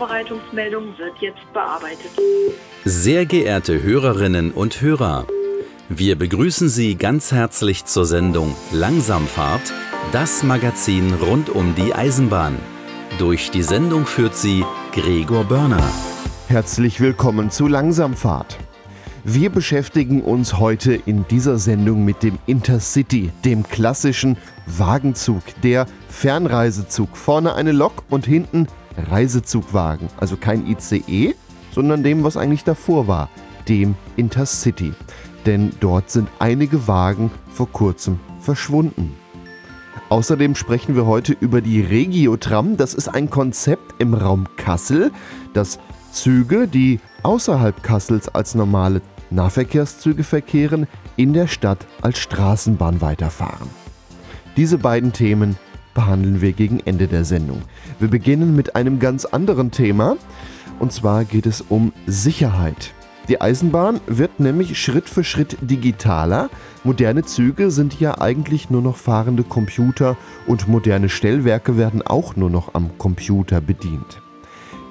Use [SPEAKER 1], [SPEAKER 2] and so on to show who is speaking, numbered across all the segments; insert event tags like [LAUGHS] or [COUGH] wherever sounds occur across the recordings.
[SPEAKER 1] Vorbereitungsmeldung wird jetzt bearbeitet.
[SPEAKER 2] Sehr geehrte Hörerinnen und Hörer, wir begrüßen Sie ganz herzlich zur Sendung Langsamfahrt, das Magazin rund um die Eisenbahn. Durch die Sendung führt sie Gregor Börner.
[SPEAKER 3] Herzlich willkommen zu Langsamfahrt. Wir beschäftigen uns heute in dieser Sendung mit dem Intercity, dem klassischen Wagenzug, der Fernreisezug. Vorne eine Lok und hinten Reisezugwagen. Also kein ICE, sondern dem, was eigentlich davor war, dem Intercity. Denn dort sind einige Wagen vor kurzem verschwunden. Außerdem sprechen wir heute über die Regiotram. Das ist ein Konzept im Raum Kassel, das Züge, die außerhalb Kassels als normale Nahverkehrszüge verkehren, in der Stadt als Straßenbahn weiterfahren. Diese beiden Themen behandeln wir gegen Ende der Sendung. Wir beginnen mit einem ganz anderen Thema, und zwar geht es um Sicherheit. Die Eisenbahn wird nämlich Schritt für Schritt digitaler. Moderne Züge sind ja eigentlich nur noch fahrende Computer und moderne Stellwerke werden auch nur noch am Computer bedient.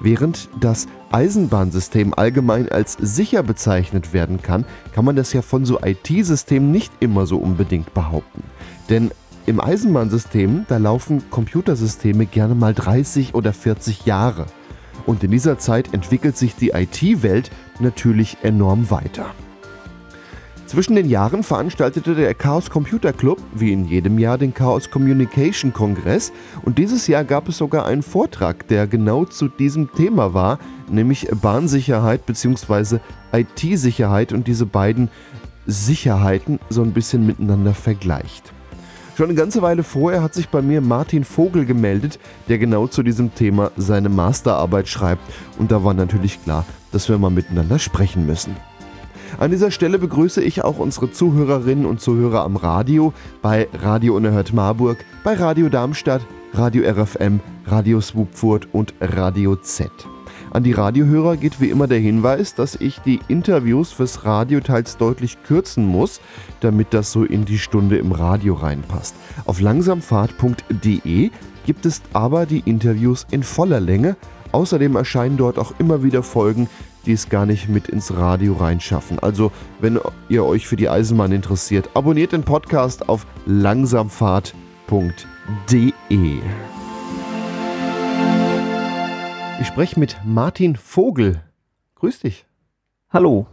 [SPEAKER 3] Während das Eisenbahnsystem allgemein als sicher bezeichnet werden kann, kann man das ja von so IT-Systemen nicht immer so unbedingt behaupten. Denn im Eisenbahnsystem, da laufen Computersysteme gerne mal 30 oder 40 Jahre. Und in dieser Zeit entwickelt sich die IT-Welt natürlich enorm weiter. Zwischen den Jahren veranstaltete der Chaos Computer Club wie in jedem Jahr den Chaos Communication Kongress und dieses Jahr gab es sogar einen Vortrag, der genau zu diesem Thema war, nämlich Bahnsicherheit bzw. IT-Sicherheit und diese beiden Sicherheiten so ein bisschen miteinander vergleicht. Schon eine ganze Weile vorher hat sich bei mir Martin Vogel gemeldet, der genau zu diesem Thema seine Masterarbeit schreibt. Und da war natürlich klar, dass wir mal miteinander sprechen müssen. An dieser Stelle begrüße ich auch unsere Zuhörerinnen und Zuhörer am Radio, bei Radio Unerhört Marburg, bei Radio Darmstadt, Radio RFM, Radio Swupfurt und Radio Z. An die Radiohörer geht wie immer der Hinweis, dass ich die Interviews fürs Radio teils deutlich kürzen muss, damit das so in die Stunde im Radio reinpasst. Auf langsamfahrt.de gibt es aber die Interviews in voller Länge. Außerdem erscheinen dort auch immer wieder Folgen, die es gar nicht mit ins Radio reinschaffen. Also, wenn ihr euch für die Eisenbahn interessiert, abonniert den Podcast auf langsamfahrt.de. Ich spreche mit Martin Vogel. Grüß dich.
[SPEAKER 4] Hallo.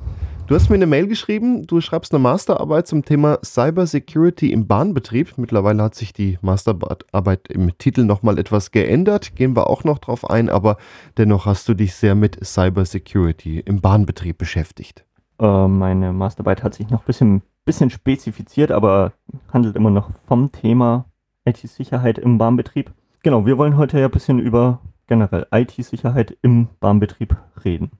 [SPEAKER 3] Du hast mir eine Mail geschrieben, du schreibst eine Masterarbeit zum Thema Cyber Security im Bahnbetrieb. Mittlerweile hat sich die Masterarbeit im Titel nochmal etwas geändert, gehen wir auch noch drauf ein, aber dennoch hast du dich sehr mit Cyber Security im Bahnbetrieb beschäftigt.
[SPEAKER 4] Äh, meine Masterarbeit hat sich noch ein bisschen, bisschen spezifiziert, aber handelt immer noch vom Thema IT-Sicherheit im Bahnbetrieb. Genau, wir wollen heute ja ein bisschen über generell IT-Sicherheit im Bahnbetrieb reden.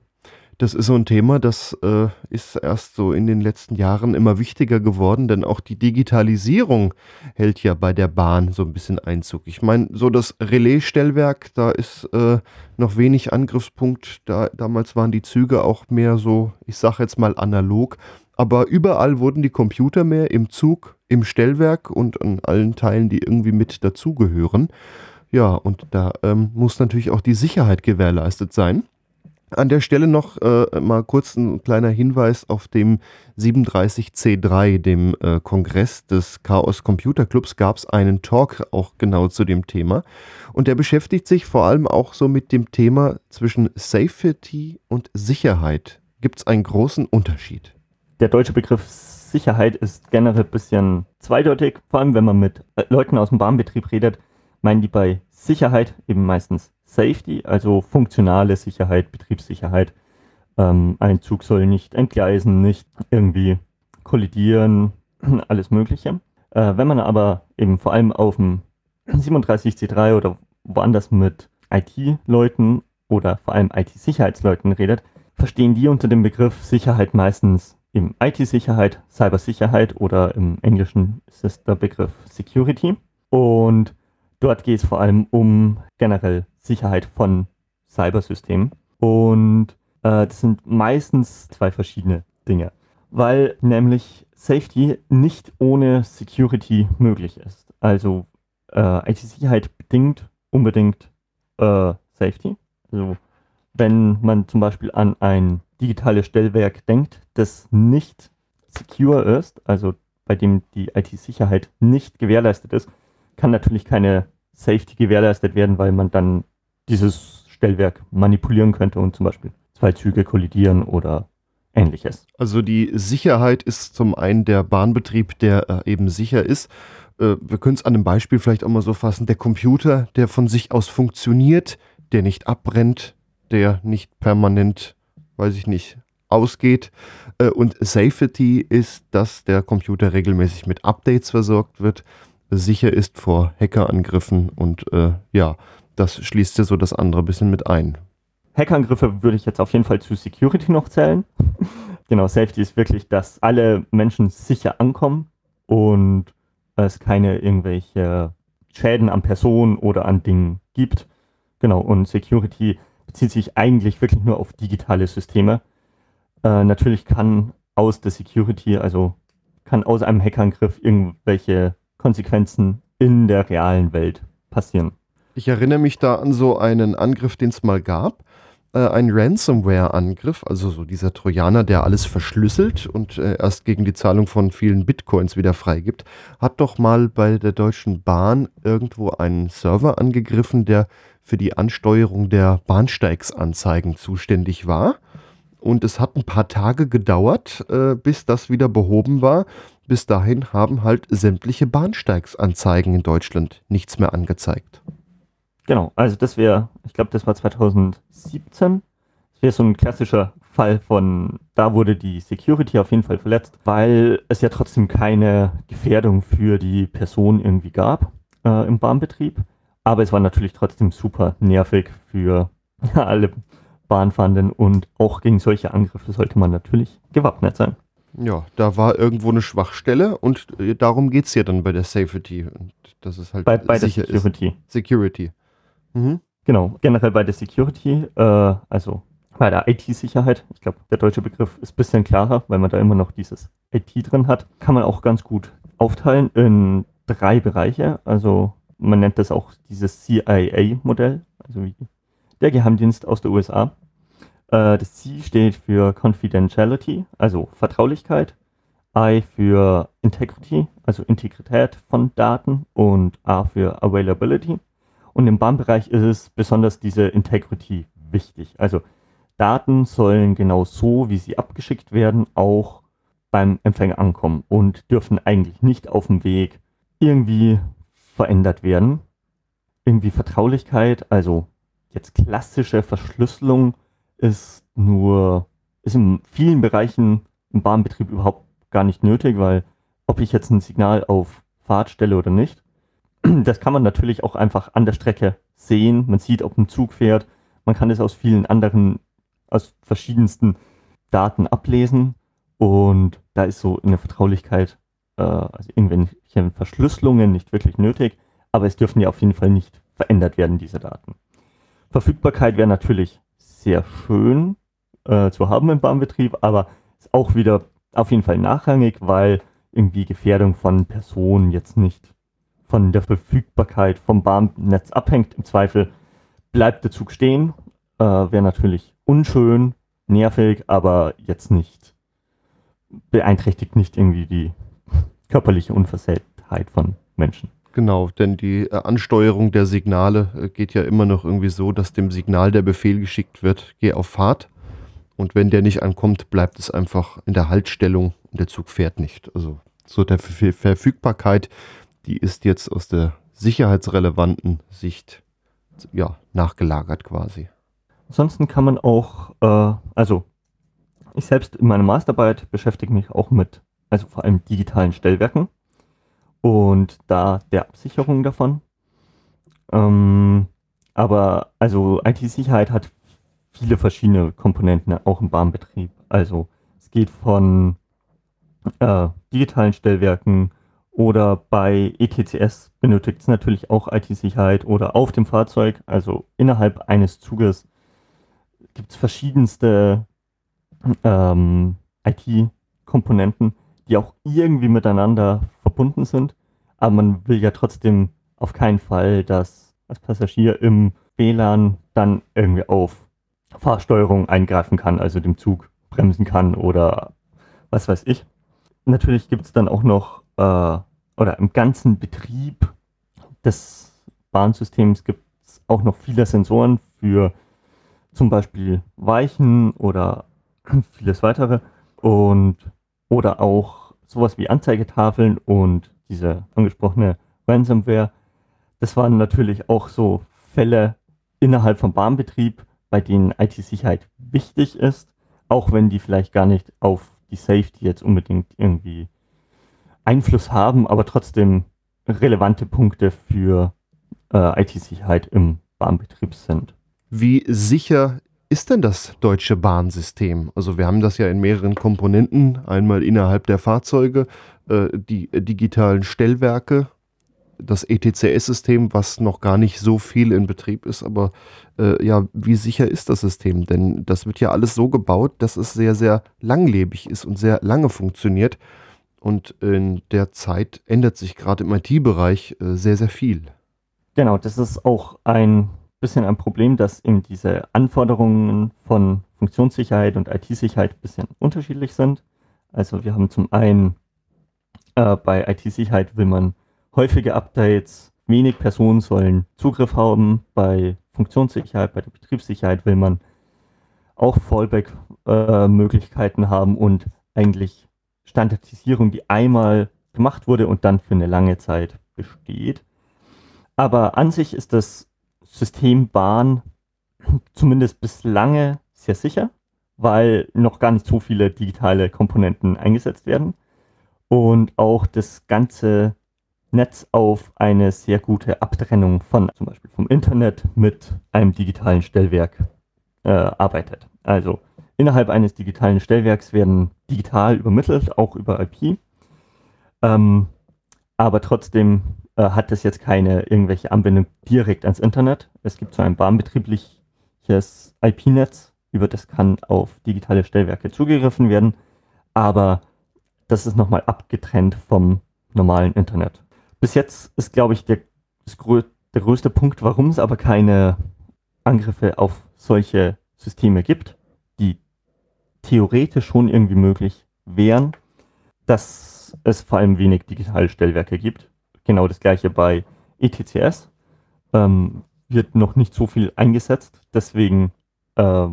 [SPEAKER 3] Das ist so ein Thema, das äh, ist erst so in den letzten Jahren immer wichtiger geworden, denn auch die Digitalisierung hält ja bei der Bahn so ein bisschen Einzug. Ich meine, so das Relaisstellwerk, da ist äh, noch wenig Angriffspunkt. Da, damals waren die Züge auch mehr so, ich sage jetzt mal analog. Aber überall wurden die Computer mehr im Zug, im Stellwerk und an allen Teilen, die irgendwie mit dazugehören. Ja, und da ähm, muss natürlich auch die Sicherheit gewährleistet sein. An der Stelle noch äh, mal kurz ein kleiner Hinweis auf dem 37C3, dem äh, Kongress des Chaos Computer Clubs, gab es einen Talk auch genau zu dem Thema. Und der beschäftigt sich vor allem auch so mit dem Thema zwischen Safety und Sicherheit. Gibt es einen großen Unterschied?
[SPEAKER 4] Der deutsche Begriff Sicherheit ist generell ein bisschen zweideutig, vor allem wenn man mit äh, Leuten aus dem Bahnbetrieb redet meinen die bei Sicherheit eben meistens Safety, also funktionale Sicherheit, Betriebssicherheit. Ähm, ein Zug soll nicht entgleisen, nicht irgendwie kollidieren, [CLEARS THROAT] alles Mögliche. Äh, wenn man aber eben vor allem auf dem 37C3 oder woanders mit IT-Leuten oder vor allem IT-Sicherheitsleuten redet, verstehen die unter dem Begriff Sicherheit meistens im IT-Sicherheit, Cybersicherheit oder im Englischen ist es der Begriff Security. Und Dort geht es vor allem um generell Sicherheit von Cybersystemen. Und äh, das sind meistens zwei verschiedene Dinge. Weil nämlich Safety nicht ohne Security möglich ist. Also äh, IT-Sicherheit bedingt unbedingt äh, Safety. Also wenn man zum Beispiel an ein digitales Stellwerk denkt, das nicht secure ist, also bei dem die IT-Sicherheit nicht gewährleistet ist, kann natürlich keine Safety gewährleistet werden, weil man dann dieses Stellwerk manipulieren könnte und zum Beispiel zwei Züge kollidieren oder ähnliches.
[SPEAKER 3] Also die Sicherheit ist zum einen der Bahnbetrieb, der äh, eben sicher ist. Äh, wir können es an einem Beispiel vielleicht auch mal so fassen. Der Computer, der von sich aus funktioniert, der nicht abbrennt, der nicht permanent, weiß ich nicht, ausgeht. Äh, und Safety ist, dass der Computer regelmäßig mit Updates versorgt wird, sicher ist vor Hackerangriffen und äh, ja, das schließt ja so das andere bisschen mit ein.
[SPEAKER 4] Hackerangriffe würde ich jetzt auf jeden Fall zu Security noch zählen. [LAUGHS] genau, Safety ist wirklich, dass alle Menschen sicher ankommen und es keine irgendwelche Schäden an Personen oder an Dingen gibt. Genau, und Security bezieht sich eigentlich wirklich nur auf digitale Systeme. Äh, natürlich kann aus der Security, also kann aus einem Hackerangriff irgendwelche Konsequenzen in der realen Welt passieren.
[SPEAKER 3] Ich erinnere mich da an so einen Angriff, den es mal gab äh, ein Ransomware-Angriff, also so dieser Trojaner, der alles verschlüsselt und äh, erst gegen die Zahlung von vielen Bitcoins wieder freigibt, hat doch mal bei der Deutschen Bahn irgendwo einen Server angegriffen, der für die Ansteuerung der Bahnsteigsanzeigen zuständig war. Und es hat ein paar Tage gedauert, äh, bis das wieder behoben war. Bis dahin haben halt sämtliche Bahnsteigsanzeigen in Deutschland nichts mehr angezeigt.
[SPEAKER 4] Genau, also das wäre, ich glaube, das war 2017. Das wäre so ein klassischer Fall von, da wurde die Security auf jeden Fall verletzt, weil es ja trotzdem keine Gefährdung für die Person irgendwie gab äh, im Bahnbetrieb. Aber es war natürlich trotzdem super nervig für [LAUGHS] alle Bahnfahrenden und auch gegen solche Angriffe sollte man natürlich gewappnet sein.
[SPEAKER 3] Ja, da war irgendwo eine Schwachstelle und äh, darum geht es ja dann bei der Safety. Und das ist halt
[SPEAKER 4] bei, bei der Security.
[SPEAKER 3] Ist. Security.
[SPEAKER 4] Mhm. Genau, generell bei der Security, äh, also bei der IT-Sicherheit, ich glaube, der deutsche Begriff ist ein bisschen klarer, weil man da immer noch dieses IT drin hat, kann man auch ganz gut aufteilen in drei Bereiche. Also man nennt das auch dieses CIA-Modell, also wie der Geheimdienst aus der USA. Äh, das C steht für Confidentiality, also Vertraulichkeit. I für Integrity, also Integrität von Daten und A für Availability. Und im BAM-Bereich ist es besonders diese Integrity wichtig. Also Daten sollen genau so, wie sie abgeschickt werden, auch beim Empfänger ankommen und dürfen eigentlich nicht auf dem Weg irgendwie verändert werden. Irgendwie Vertraulichkeit, also jetzt klassische Verschlüsselung ist nur, ist in vielen Bereichen im Bahnbetrieb überhaupt gar nicht nötig, weil ob ich jetzt ein Signal auf Fahrt stelle oder nicht, [CLEARS THROAT] das kann man natürlich auch einfach an der Strecke sehen. Man sieht, ob ein Zug fährt. Man kann es aus vielen anderen, aus verschiedensten Daten ablesen. Und da ist so eine Vertraulichkeit, äh, also irgendwelche Verschlüsselungen nicht wirklich nötig. Aber es dürfen ja auf jeden Fall nicht verändert werden, diese Daten. Verfügbarkeit wäre natürlich sehr schön äh, zu haben im Bahnbetrieb, aber ist auch wieder auf jeden Fall nachrangig, weil irgendwie Gefährdung von Personen jetzt nicht von der Verfügbarkeit vom Bahnnetz abhängt. Im Zweifel bleibt der Zug stehen. Äh, Wäre natürlich unschön, nervig, aber jetzt nicht beeinträchtigt nicht irgendwie die körperliche Unversehrtheit von Menschen.
[SPEAKER 3] Genau, denn die äh, Ansteuerung der Signale äh, geht ja immer noch irgendwie so, dass dem Signal der Befehl geschickt wird, geh auf Fahrt. Und wenn der nicht ankommt, bleibt es einfach in der Haltstellung und der Zug fährt nicht. Also so der Verfügbarkeit die ist jetzt aus der sicherheitsrelevanten Sicht ja, nachgelagert quasi.
[SPEAKER 4] Ansonsten kann man auch, äh, also ich selbst in meiner Masterarbeit beschäftige mich auch mit, also vor allem digitalen Stellwerken und da der Absicherung davon. Ähm, aber also IT-Sicherheit hat viele verschiedene Komponenten, auch im Bahnbetrieb. Also es geht von äh, digitalen Stellwerken oder bei ETCS benötigt es natürlich auch IT-Sicherheit oder auf dem Fahrzeug, also innerhalb eines Zuges gibt es verschiedenste ähm, IT-Komponenten, die auch irgendwie miteinander verbunden sind. Aber man will ja trotzdem auf keinen Fall, dass als Passagier im WLAN dann irgendwie auf Fahrsteuerung eingreifen kann, also dem Zug bremsen kann oder was weiß ich. Natürlich gibt es dann auch noch, äh, oder im ganzen Betrieb des Bahnsystems gibt es auch noch viele Sensoren für zum Beispiel Weichen oder [CLEARS THROAT] vieles weitere und oder auch sowas wie Anzeigetafeln und diese angesprochene Ransomware. Das waren natürlich auch so Fälle innerhalb vom Bahnbetrieb, bei denen IT-Sicherheit wichtig ist, auch wenn die vielleicht gar nicht auf die Safety jetzt unbedingt irgendwie Einfluss haben, aber trotzdem relevante Punkte für äh, IT-Sicherheit im Bahnbetrieb sind.
[SPEAKER 3] Wie sicher ist denn das deutsche Bahnsystem? Also wir haben das ja in mehreren Komponenten, einmal innerhalb der Fahrzeuge, äh, die digitalen Stellwerke, das ETCS-System, was noch gar nicht so viel in Betrieb ist, aber äh, ja, wie sicher ist das System? Denn das wird ja alles so gebaut, dass es sehr, sehr langlebig ist und sehr lange funktioniert. Und in der Zeit ändert sich gerade im IT-Bereich äh, sehr, sehr viel.
[SPEAKER 4] Genau, das ist auch ein bisschen ein Problem, dass eben diese Anforderungen von Funktionssicherheit und IT-Sicherheit ein bisschen unterschiedlich sind. Also wir haben zum einen äh, bei IT-Sicherheit will man häufige Updates, wenig Personen sollen Zugriff haben. Bei Funktionssicherheit, bei der Betriebssicherheit will man auch Fallback-Möglichkeiten äh, haben und eigentlich Standardisierung, die einmal gemacht wurde und dann für eine lange Zeit besteht. Aber an sich ist das System Bahn zumindest bislange sehr sicher, weil noch gar nicht so viele digitale Komponenten eingesetzt werden und auch das ganze Netz auf eine sehr gute Abtrennung von zum Beispiel vom Internet mit einem digitalen Stellwerk äh, arbeitet. Also innerhalb eines digitalen Stellwerks werden digital übermittelt, auch über IP. Ähm, aber trotzdem äh, hat es jetzt keine irgendwelche Anbindung direkt ans Internet. Es gibt so ein bahnbetriebliches IP-Netz, über das kann auf digitale Stellwerke zugegriffen werden, aber das ist nochmal abgetrennt vom normalen Internet bis jetzt ist, glaube ich, der, der größte Punkt, warum es aber keine Angriffe auf solche Systeme gibt, die theoretisch schon irgendwie möglich wären, dass es vor allem wenig digitale Stellwerke gibt. Genau das gleiche bei ETCS. Ähm, wird noch nicht so viel eingesetzt, deswegen äh,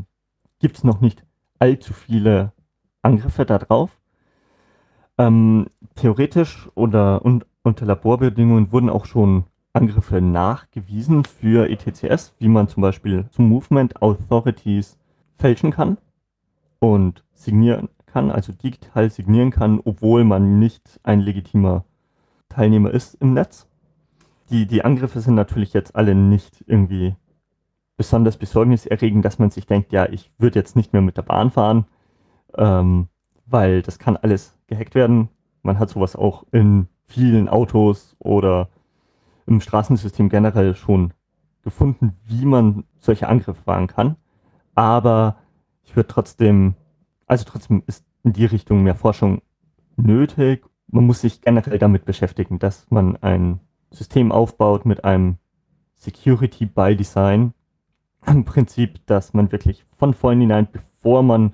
[SPEAKER 4] gibt es noch nicht allzu viele Angriffe darauf. Ähm, theoretisch oder und unter Laborbedingungen wurden auch schon Angriffe nachgewiesen für ETCS, wie man zum Beispiel zu Movement Authorities fälschen kann und signieren kann, also digital signieren kann, obwohl man nicht ein legitimer Teilnehmer ist im Netz. Die, die Angriffe sind natürlich jetzt alle nicht irgendwie besonders besorgniserregend, dass man sich denkt, ja, ich würde jetzt nicht mehr mit der Bahn fahren, ähm, weil das kann alles gehackt werden. Man hat sowas auch in vielen Autos oder im Straßensystem generell schon gefunden, wie man solche Angriffe fahren kann. Aber ich würde trotzdem, also trotzdem ist in die Richtung mehr Forschung nötig. Man muss sich generell damit beschäftigen, dass man ein System aufbaut mit einem Security by Design. Im Prinzip, dass man wirklich von vornherein, bevor man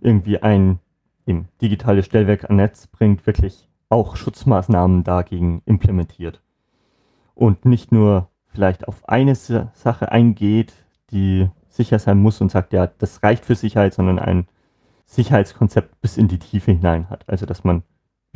[SPEAKER 4] irgendwie ein eben, digitales Stellwerk an Netz bringt, wirklich auch Schutzmaßnahmen dagegen implementiert. Und nicht nur vielleicht auf eine Sache eingeht, die sicher sein muss und sagt, ja, das reicht für Sicherheit, sondern ein Sicherheitskonzept bis in die Tiefe hinein hat. Also dass man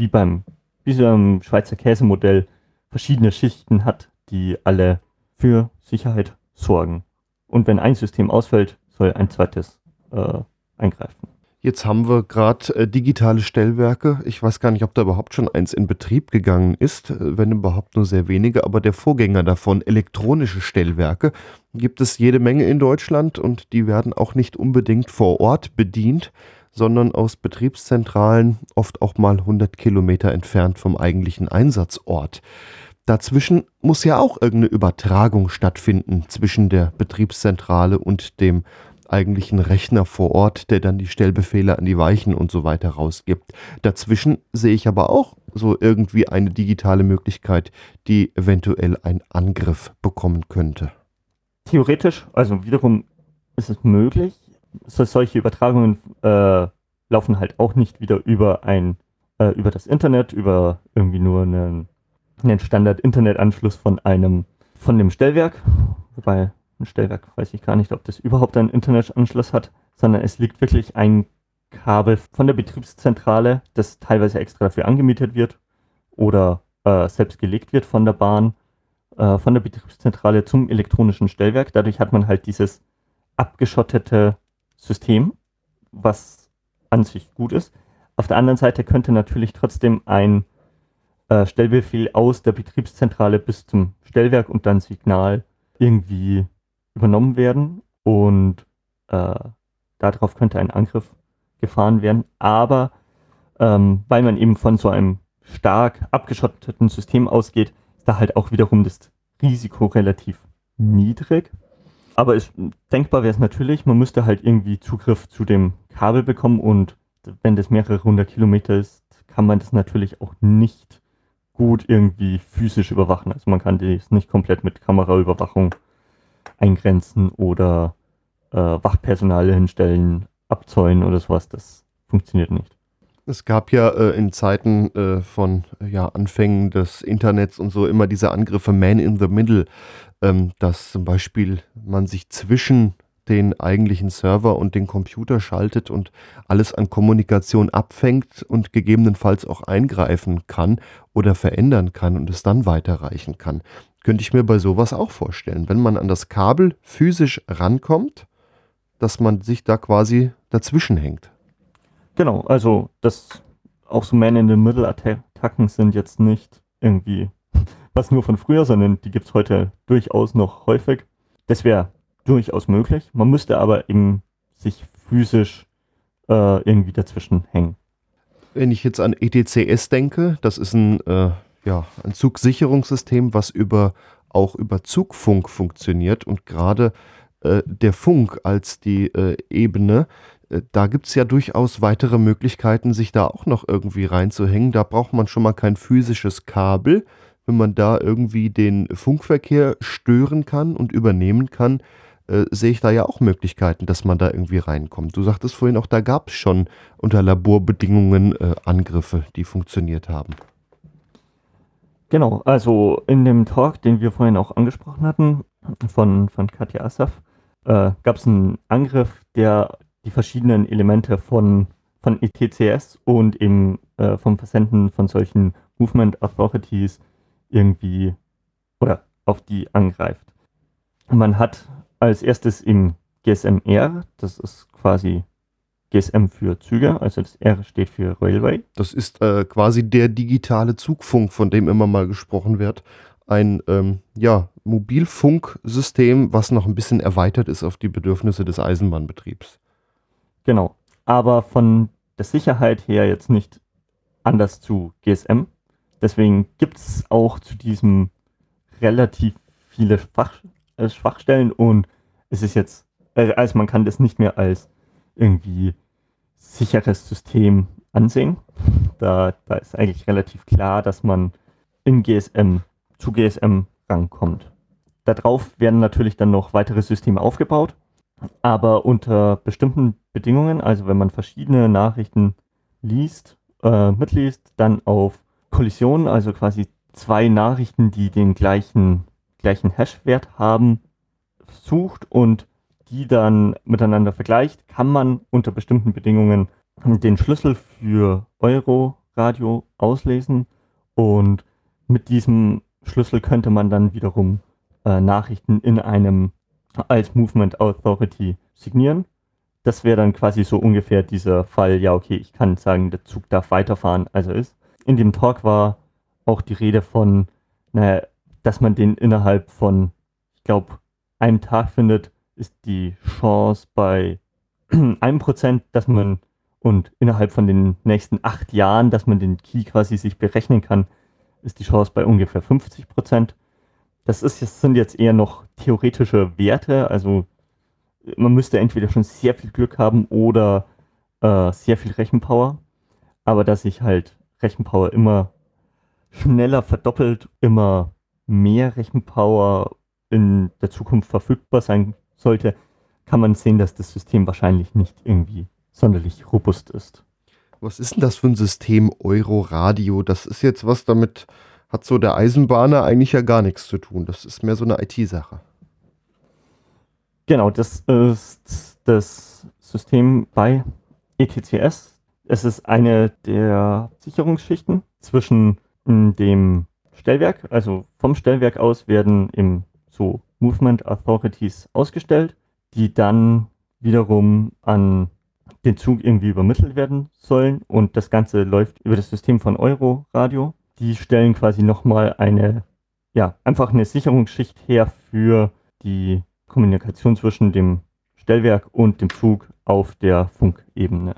[SPEAKER 4] wie beim wie so einem Schweizer Käsemodell verschiedene Schichten hat, die alle für Sicherheit sorgen. Und wenn ein System ausfällt, soll ein zweites äh, eingreifen.
[SPEAKER 3] Jetzt haben wir gerade äh, digitale Stellwerke. Ich weiß gar nicht, ob da überhaupt schon eins in Betrieb gegangen ist, äh, wenn überhaupt nur sehr wenige. Aber der Vorgänger davon, elektronische Stellwerke, gibt es jede Menge in Deutschland und die werden auch nicht unbedingt vor Ort bedient, sondern aus Betriebszentralen, oft auch mal 100 Kilometer entfernt vom eigentlichen Einsatzort. Dazwischen muss ja auch irgendeine Übertragung stattfinden zwischen der Betriebszentrale und dem eigentlichen Rechner vor Ort, der dann die Stellbefehle an die Weichen und so weiter rausgibt. Dazwischen sehe ich aber auch so irgendwie eine digitale Möglichkeit, die eventuell einen Angriff bekommen könnte.
[SPEAKER 4] Theoretisch, also wiederum ist es möglich. So, solche Übertragungen äh, laufen halt auch nicht wieder über ein äh, über das Internet, über irgendwie nur einen, einen Standard-Internet-Anschluss von einem von dem Stellwerk, wobei ein Stellwerk weiß ich gar nicht, ob das überhaupt einen Internetanschluss hat, sondern es liegt wirklich ein Kabel von der Betriebszentrale, das teilweise extra dafür angemietet wird oder äh, selbst gelegt wird von der Bahn, äh, von der Betriebszentrale zum elektronischen Stellwerk. Dadurch hat man halt dieses abgeschottete System, was an sich gut ist. Auf der anderen Seite könnte natürlich trotzdem ein äh, Stellbefehl aus der Betriebszentrale bis zum Stellwerk und dann Signal irgendwie übernommen werden und äh, darauf könnte ein Angriff gefahren werden. Aber ähm, weil man eben von so einem stark abgeschotteten System ausgeht, ist da halt auch wiederum das Risiko relativ niedrig. Aber ist, denkbar wäre es natürlich, man müsste halt irgendwie Zugriff zu dem Kabel bekommen und wenn das mehrere hundert Kilometer ist, kann man das natürlich auch nicht gut irgendwie physisch überwachen. Also man kann das nicht komplett mit Kameraüberwachung eingrenzen oder äh, Wachpersonal hinstellen, abzäunen oder sowas. Das funktioniert nicht.
[SPEAKER 3] Es gab ja äh, in Zeiten äh, von ja, Anfängen des Internets und so immer diese Angriffe Man in the Middle, ähm, dass zum Beispiel man sich zwischen den eigentlichen Server und den Computer schaltet und alles an Kommunikation abfängt und gegebenenfalls auch eingreifen kann oder verändern kann und es dann weiterreichen kann. Könnte ich mir bei sowas auch vorstellen, wenn man an das Kabel physisch rankommt, dass man sich da quasi dazwischen hängt.
[SPEAKER 4] Genau, also das auch so Man-in-the-Middle-Attacken sind jetzt nicht irgendwie was nur von früher, sondern die gibt es heute durchaus noch häufig. Das wäre durchaus möglich. Man müsste aber eben sich physisch äh, irgendwie dazwischen hängen.
[SPEAKER 3] Wenn ich jetzt an ETCS denke, das ist ein, äh, ja, ein Zugsicherungssystem, was über, auch über Zugfunk funktioniert und gerade äh, der Funk als die äh, Ebene, äh, da gibt es ja durchaus weitere Möglichkeiten, sich da auch noch irgendwie reinzuhängen. Da braucht man schon mal kein physisches Kabel. Wenn man da irgendwie den Funkverkehr stören kann und übernehmen kann, äh, sehe ich da ja auch Möglichkeiten, dass man da irgendwie reinkommt. Du sagtest vorhin auch, da gab es schon unter Laborbedingungen äh, Angriffe, die funktioniert haben.
[SPEAKER 4] Genau, also in dem Talk, den wir vorhin auch angesprochen hatten, von, von Katja Assaf, äh, gab es einen Angriff, der die verschiedenen Elemente von, von ETCS und eben äh, vom Versenden von solchen Movement Authorities irgendwie oder auf die angreift. Man hat als erstes im GSM-R, das ist quasi GSM für Züge, also das R steht für Railway.
[SPEAKER 3] Das ist äh, quasi der digitale Zugfunk, von dem immer mal gesprochen wird. Ein ähm, ja, Mobilfunksystem, was noch ein bisschen erweitert ist auf die Bedürfnisse des Eisenbahnbetriebs.
[SPEAKER 4] Genau, aber von der Sicherheit her jetzt nicht anders zu GSM. Deswegen gibt es auch zu diesem relativ viele Fach, äh, Schwachstellen und es ist jetzt, äh, also man kann das nicht mehr als irgendwie sicheres System ansehen. Da, da ist eigentlich relativ klar, dass man in GSM zu GSM rankommt. Darauf werden natürlich dann noch weitere Systeme aufgebaut, aber unter bestimmten Bedingungen, also wenn man verschiedene Nachrichten liest, äh, mitliest, dann auf Kollisionen, also quasi zwei Nachrichten, die den gleichen, gleichen Hash-Wert haben, sucht und die dann miteinander vergleicht, kann man unter bestimmten Bedingungen den Schlüssel für Euro-Radio auslesen und mit diesem Schlüssel könnte man dann wiederum äh, Nachrichten in einem als Movement Authority signieren. Das wäre dann quasi so ungefähr dieser Fall, ja okay, ich kann sagen, der Zug darf weiterfahren, also ist. In dem Talk war auch die Rede von, naja, dass man den innerhalb von, ich glaube, einem Tag findet, ist die Chance bei [CLEARS THROAT] einem Prozent, dass man und innerhalb von den nächsten acht Jahren, dass man den Key quasi sich berechnen kann, ist die Chance bei ungefähr 50 Prozent. Das, das sind jetzt eher noch theoretische Werte, also man müsste entweder schon sehr viel Glück haben oder äh, sehr viel Rechenpower. Aber dass sich halt Rechenpower immer schneller verdoppelt, immer mehr Rechenpower in der Zukunft verfügbar sein sollte, kann man sehen, dass das System wahrscheinlich nicht irgendwie sonderlich robust ist.
[SPEAKER 3] Was ist denn das für ein System Euroradio? Das ist jetzt was damit, hat so der Eisenbahner eigentlich ja gar nichts zu tun. Das ist mehr so eine IT-Sache.
[SPEAKER 4] Genau, das ist das System bei ETCS. Es ist eine der Sicherungsschichten zwischen dem Stellwerk, also vom Stellwerk aus werden im so Movement Authorities ausgestellt, die dann wiederum an den Zug irgendwie übermittelt werden sollen und das Ganze läuft über das System von Euroradio. Die stellen quasi nochmal eine, ja, einfach eine Sicherungsschicht her für die Kommunikation zwischen dem Stellwerk und dem Zug auf der Funkebene.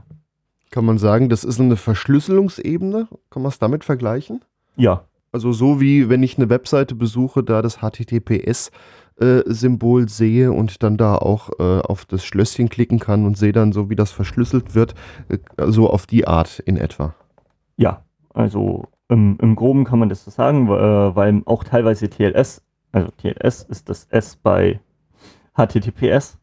[SPEAKER 3] Kann man sagen, das ist eine Verschlüsselungsebene? Kann man es damit vergleichen?
[SPEAKER 4] Ja.
[SPEAKER 3] Also so wie wenn ich eine Webseite besuche, da das HTTPS äh, Symbol sehe und dann da auch äh, auf das Schlösschen klicken kann und sehe dann so, wie das verschlüsselt wird, äh, so auf die Art in etwa.
[SPEAKER 4] Ja, also im, im Groben kann man das so sagen, äh, weil auch teilweise TLS, also TLS ist das S bei HTTPS,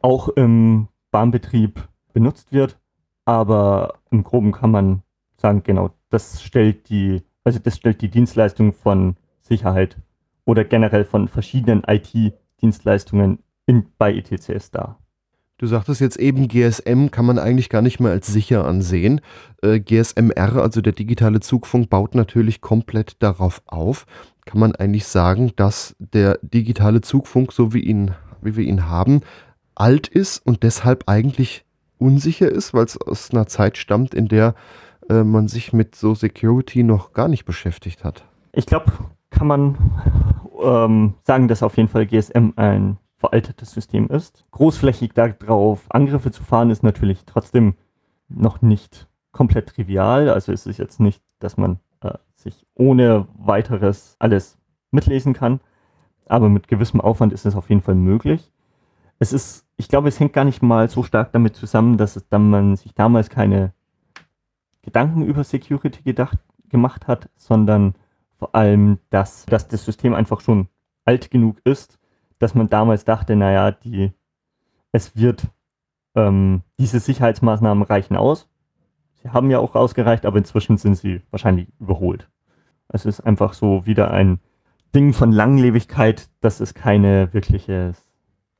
[SPEAKER 4] auch im Bahnbetrieb benutzt wird, aber im Groben kann man sagen, genau, das stellt die, also das stellt die Dienstleistung von Sicherheit oder generell von verschiedenen IT-Dienstleistungen bei ETCS dar.
[SPEAKER 3] Du sagtest jetzt eben, GSM kann man eigentlich gar nicht mehr als sicher ansehen. Äh, GSMR, also der digitale Zugfunk, baut natürlich komplett darauf auf. Kann man eigentlich sagen, dass der digitale Zugfunk, so wie, ihn, wie wir ihn haben, alt ist und deshalb eigentlich unsicher ist, weil es aus einer Zeit stammt, in der äh, man sich mit so Security noch gar nicht beschäftigt hat?
[SPEAKER 4] Ich glaube, kann man ähm, sagen, dass auf jeden Fall GSM ein veraltetes System ist. Großflächig darauf Angriffe zu fahren, ist natürlich trotzdem noch nicht komplett trivial. Also ist es jetzt nicht, dass man äh, sich ohne weiteres alles mitlesen kann. Aber mit gewissem Aufwand ist es auf jeden Fall möglich. Es ist, ich glaube, es hängt gar nicht mal so stark damit zusammen, dass es dann man sich damals keine Gedanken über Security gedacht, gemacht hat, sondern vor allem, dass, dass das System einfach schon alt genug ist, dass man damals dachte, naja, die, es wird, ähm, diese Sicherheitsmaßnahmen reichen aus. Sie haben ja auch ausgereicht, aber inzwischen sind sie wahrscheinlich überholt. Es ist einfach so wieder ein Ding von Langlebigkeit, dass es keine wirkliche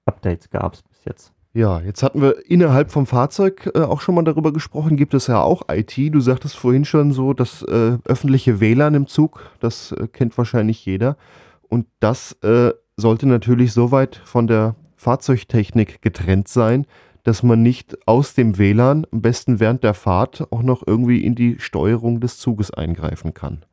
[SPEAKER 4] Updates gab jetzt.
[SPEAKER 3] Ja, jetzt hatten wir innerhalb vom Fahrzeug äh, auch schon mal darüber gesprochen. Gibt es ja auch IT. Du sagtest vorhin schon so, das äh, öffentliche WLAN im Zug, das äh, kennt wahrscheinlich jeder. Und das äh, sollte natürlich so weit von der Fahrzeugtechnik getrennt sein, dass man nicht aus dem WLAN, am besten während der Fahrt, auch noch irgendwie in die Steuerung des Zuges eingreifen kann.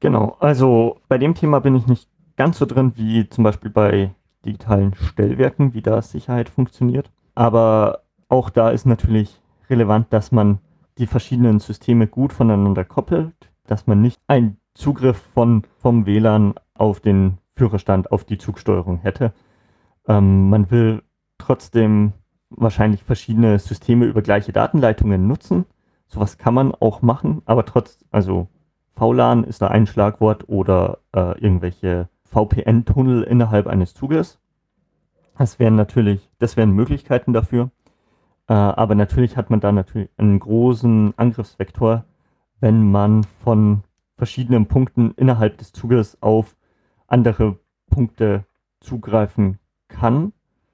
[SPEAKER 4] Genau, also bei dem Thema bin ich nicht ganz so drin wie zum Beispiel bei digitalen Stellwerken, wie da Sicherheit funktioniert. Aber auch da ist natürlich relevant, dass man die verschiedenen Systeme gut voneinander koppelt, dass man nicht einen Zugriff von, vom WLAN auf den Führerstand, auf die Zugsteuerung hätte. Ähm, man will trotzdem wahrscheinlich verschiedene Systeme über gleiche Datenleitungen nutzen. Sowas kann man auch machen, aber trotz, also VLAN ist da ein Schlagwort oder äh, irgendwelche VPN-Tunnel innerhalb eines Zuges. Das wären natürlich, das wären Möglichkeiten dafür. Äh, aber natürlich hat man da natürlich einen großen Angriffsvektor, wenn man von verschiedenen Punkten innerhalb des Zuges auf andere Punkte zugreifen kann.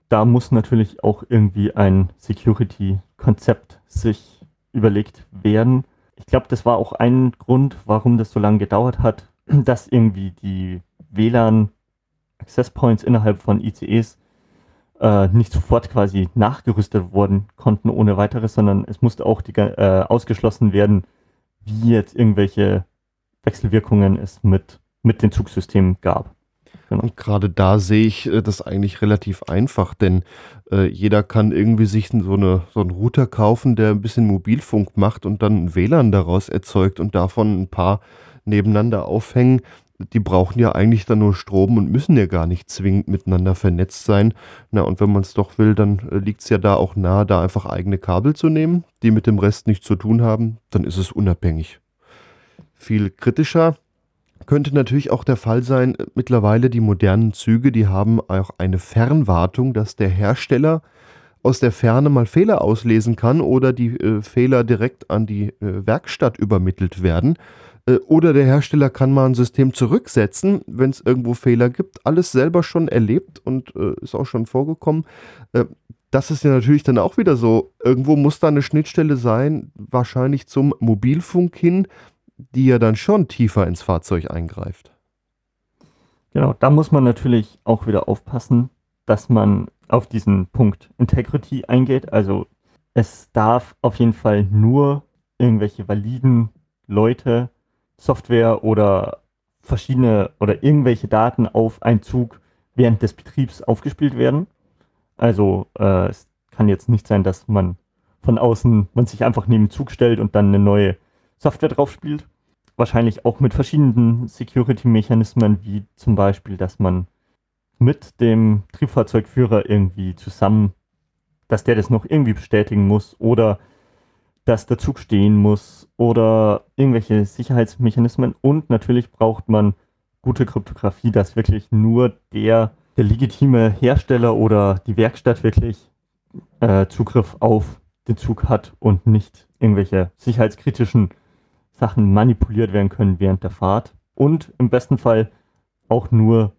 [SPEAKER 4] Da muss natürlich auch irgendwie ein Security-Konzept sich überlegt werden. Ich glaube, das war auch ein Grund, warum das so lange gedauert hat, [CLEARS THROAT] dass irgendwie die WLAN Access Points innerhalb von ICEs äh, nicht sofort quasi nachgerüstet worden konnten ohne weiteres, sondern es musste auch die, äh, ausgeschlossen werden, wie jetzt irgendwelche Wechselwirkungen es mit, mit den Zugsystemen gab.
[SPEAKER 3] Genau. Und gerade da sehe ich äh, das eigentlich relativ einfach, denn äh, jeder kann irgendwie sich so, eine, so einen Router kaufen, der ein bisschen Mobilfunk macht und dann ein WLAN daraus erzeugt und davon ein paar nebeneinander aufhängen die brauchen ja eigentlich dann nur Strom und müssen ja gar nicht zwingend miteinander vernetzt sein. Na, und wenn man es doch will, dann äh, liegt es ja da auch nahe, da einfach eigene Kabel zu nehmen, die mit dem Rest nichts zu tun haben. Dann ist es unabhängig. Viel kritischer könnte natürlich auch der Fall sein, mittlerweile die modernen Züge, die haben auch eine Fernwartung, dass der Hersteller aus der Ferne mal Fehler auslesen kann oder die äh, Fehler direkt an die äh, Werkstatt übermittelt werden. Äh, oder der Hersteller kann mal ein System zurücksetzen, wenn es irgendwo Fehler gibt. Alles selber schon erlebt und äh, ist auch schon vorgekommen. Äh, das ist ja natürlich dann auch wieder so. Irgendwo muss da eine Schnittstelle sein, wahrscheinlich zum Mobilfunk hin, die ja dann schon tiefer ins Fahrzeug eingreift.
[SPEAKER 4] Genau, da muss man natürlich auch wieder aufpassen, dass man auf diesen Punkt Integrity eingeht. Also es darf auf jeden Fall nur irgendwelche validen Leute, Software oder verschiedene oder irgendwelche Daten auf einen Zug während des Betriebs aufgespielt werden. Also äh, es kann jetzt nicht sein, dass man von außen, man sich einfach neben den Zug stellt und dann eine neue Software drauf spielt. Wahrscheinlich auch mit verschiedenen Security-Mechanismen, wie zum Beispiel, dass man mit dem Triebfahrzeugführer irgendwie zusammen, dass der das noch irgendwie bestätigen muss oder dass der Zug stehen muss oder irgendwelche Sicherheitsmechanismen. Und natürlich braucht man gute Kryptographie, dass wirklich nur der, der legitime Hersteller oder die Werkstatt wirklich äh, Zugriff auf den Zug hat und nicht irgendwelche sicherheitskritischen Sachen manipuliert werden können während der Fahrt. Und im besten Fall auch nur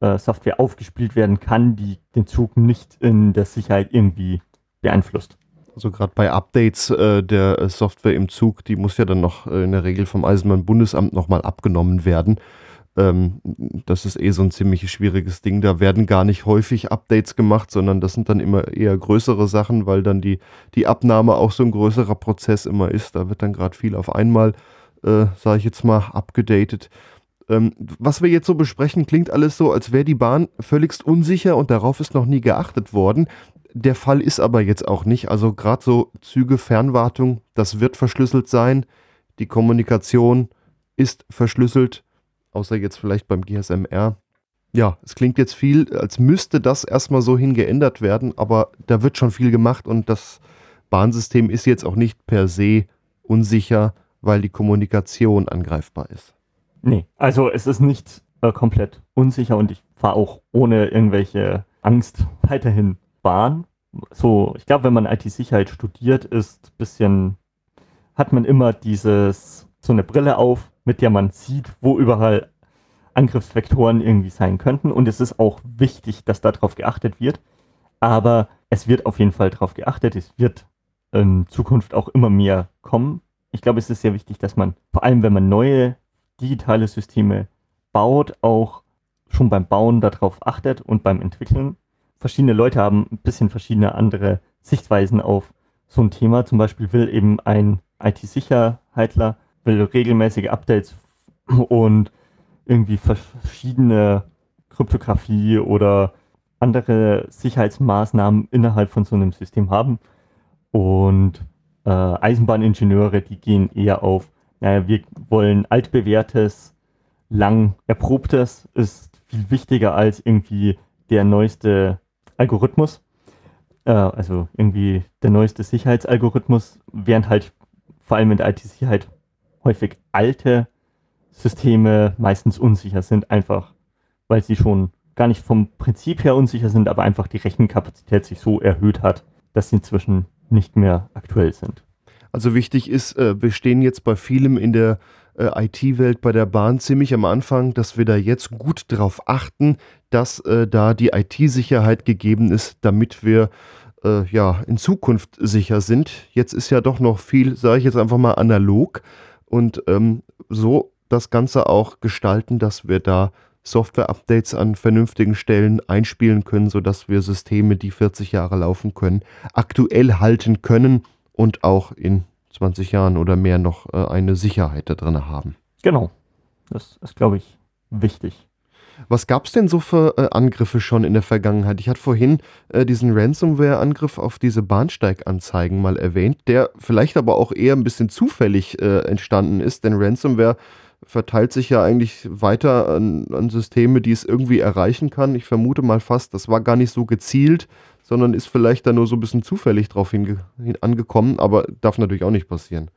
[SPEAKER 4] äh, Software aufgespielt werden kann, die den Zug nicht in der Sicherheit irgendwie beeinflusst.
[SPEAKER 3] Also gerade bei Updates äh, der äh, Software im Zug, die muss ja dann noch äh, in der Regel vom Eisenbahnbundesamt nochmal abgenommen werden. Ähm, das ist eh so ein ziemlich schwieriges Ding. Da werden gar nicht häufig Updates gemacht, sondern das sind dann immer eher größere Sachen, weil dann die, die Abnahme auch so ein größerer Prozess immer ist. Da wird dann gerade viel auf einmal, äh, sage ich jetzt mal, abgedatet. Ähm, was wir jetzt so besprechen, klingt alles so, als wäre die Bahn völligst unsicher und darauf ist noch nie geachtet worden. Der Fall ist aber jetzt auch nicht. Also gerade so Züge, Fernwartung, das wird verschlüsselt sein. Die Kommunikation ist verschlüsselt, außer jetzt vielleicht beim GSMR. Ja, es klingt jetzt viel, als müsste das erstmal so hin geändert werden, aber da wird schon viel gemacht und das Bahnsystem ist jetzt auch nicht per se unsicher, weil die Kommunikation angreifbar ist.
[SPEAKER 4] Nee, also es ist nicht äh, komplett unsicher und ich fahre auch ohne irgendwelche Angst weiterhin Bahn. So, ich glaube, wenn man IT-Sicherheit studiert, ist bisschen, hat man immer dieses, so eine Brille auf, mit der man sieht, wo überall Angriffsvektoren irgendwie sein könnten. Und es ist auch wichtig, dass darauf geachtet wird. Aber es wird auf jeden Fall darauf geachtet. Es wird in Zukunft auch immer mehr kommen. Ich glaube, es ist sehr wichtig, dass man, vor allem wenn man neue digitale Systeme baut, auch schon beim Bauen darauf achtet und beim Entwickeln. Verschiedene Leute haben ein bisschen verschiedene andere Sichtweisen auf so ein Thema. Zum Beispiel will eben ein IT-Sicherheitler will regelmäßige Updates und irgendwie verschiedene Kryptographie oder andere Sicherheitsmaßnahmen innerhalb von so einem System haben. Und äh, Eisenbahningenieure, die gehen eher auf naja, wir wollen altbewährtes, lang erprobtes, ist viel wichtiger als irgendwie der neueste Algorithmus. Äh, also irgendwie der neueste Sicherheitsalgorithmus, während halt vor allem in der IT-Sicherheit häufig alte Systeme meistens unsicher sind, einfach weil sie schon gar nicht vom Prinzip her unsicher sind, aber einfach die Rechenkapazität sich so erhöht hat, dass sie inzwischen nicht mehr aktuell sind.
[SPEAKER 3] Also wichtig ist, äh, wir stehen jetzt bei vielem in der äh, IT-Welt bei der Bahn ziemlich am Anfang, dass wir da jetzt gut darauf achten, dass äh, da die IT-Sicherheit gegeben ist, damit wir äh, ja in Zukunft sicher sind. Jetzt ist ja doch noch viel, sage ich jetzt einfach mal, analog und ähm, so das Ganze auch gestalten, dass wir da Software-Updates an vernünftigen Stellen einspielen können, sodass wir Systeme, die 40 Jahre laufen können, aktuell halten können und auch in 20 Jahren oder mehr noch äh, eine Sicherheit da drin haben.
[SPEAKER 4] Genau. Das ist, glaube ich, wichtig.
[SPEAKER 3] Was gab es denn so für äh, Angriffe schon in der Vergangenheit? Ich hatte vorhin äh, diesen Ransomware-Angriff auf diese Bahnsteiganzeigen mal erwähnt, der vielleicht aber auch eher ein bisschen zufällig äh, entstanden ist, denn Ransomware verteilt sich ja eigentlich weiter an, an, Systeme, die es irgendwie erreichen kann. Ich vermute mal fast, das war gar nicht so gezielt, sondern ist vielleicht da nur so ein bisschen zufällig drauf hin, angekommen, aber darf natürlich auch nicht passieren.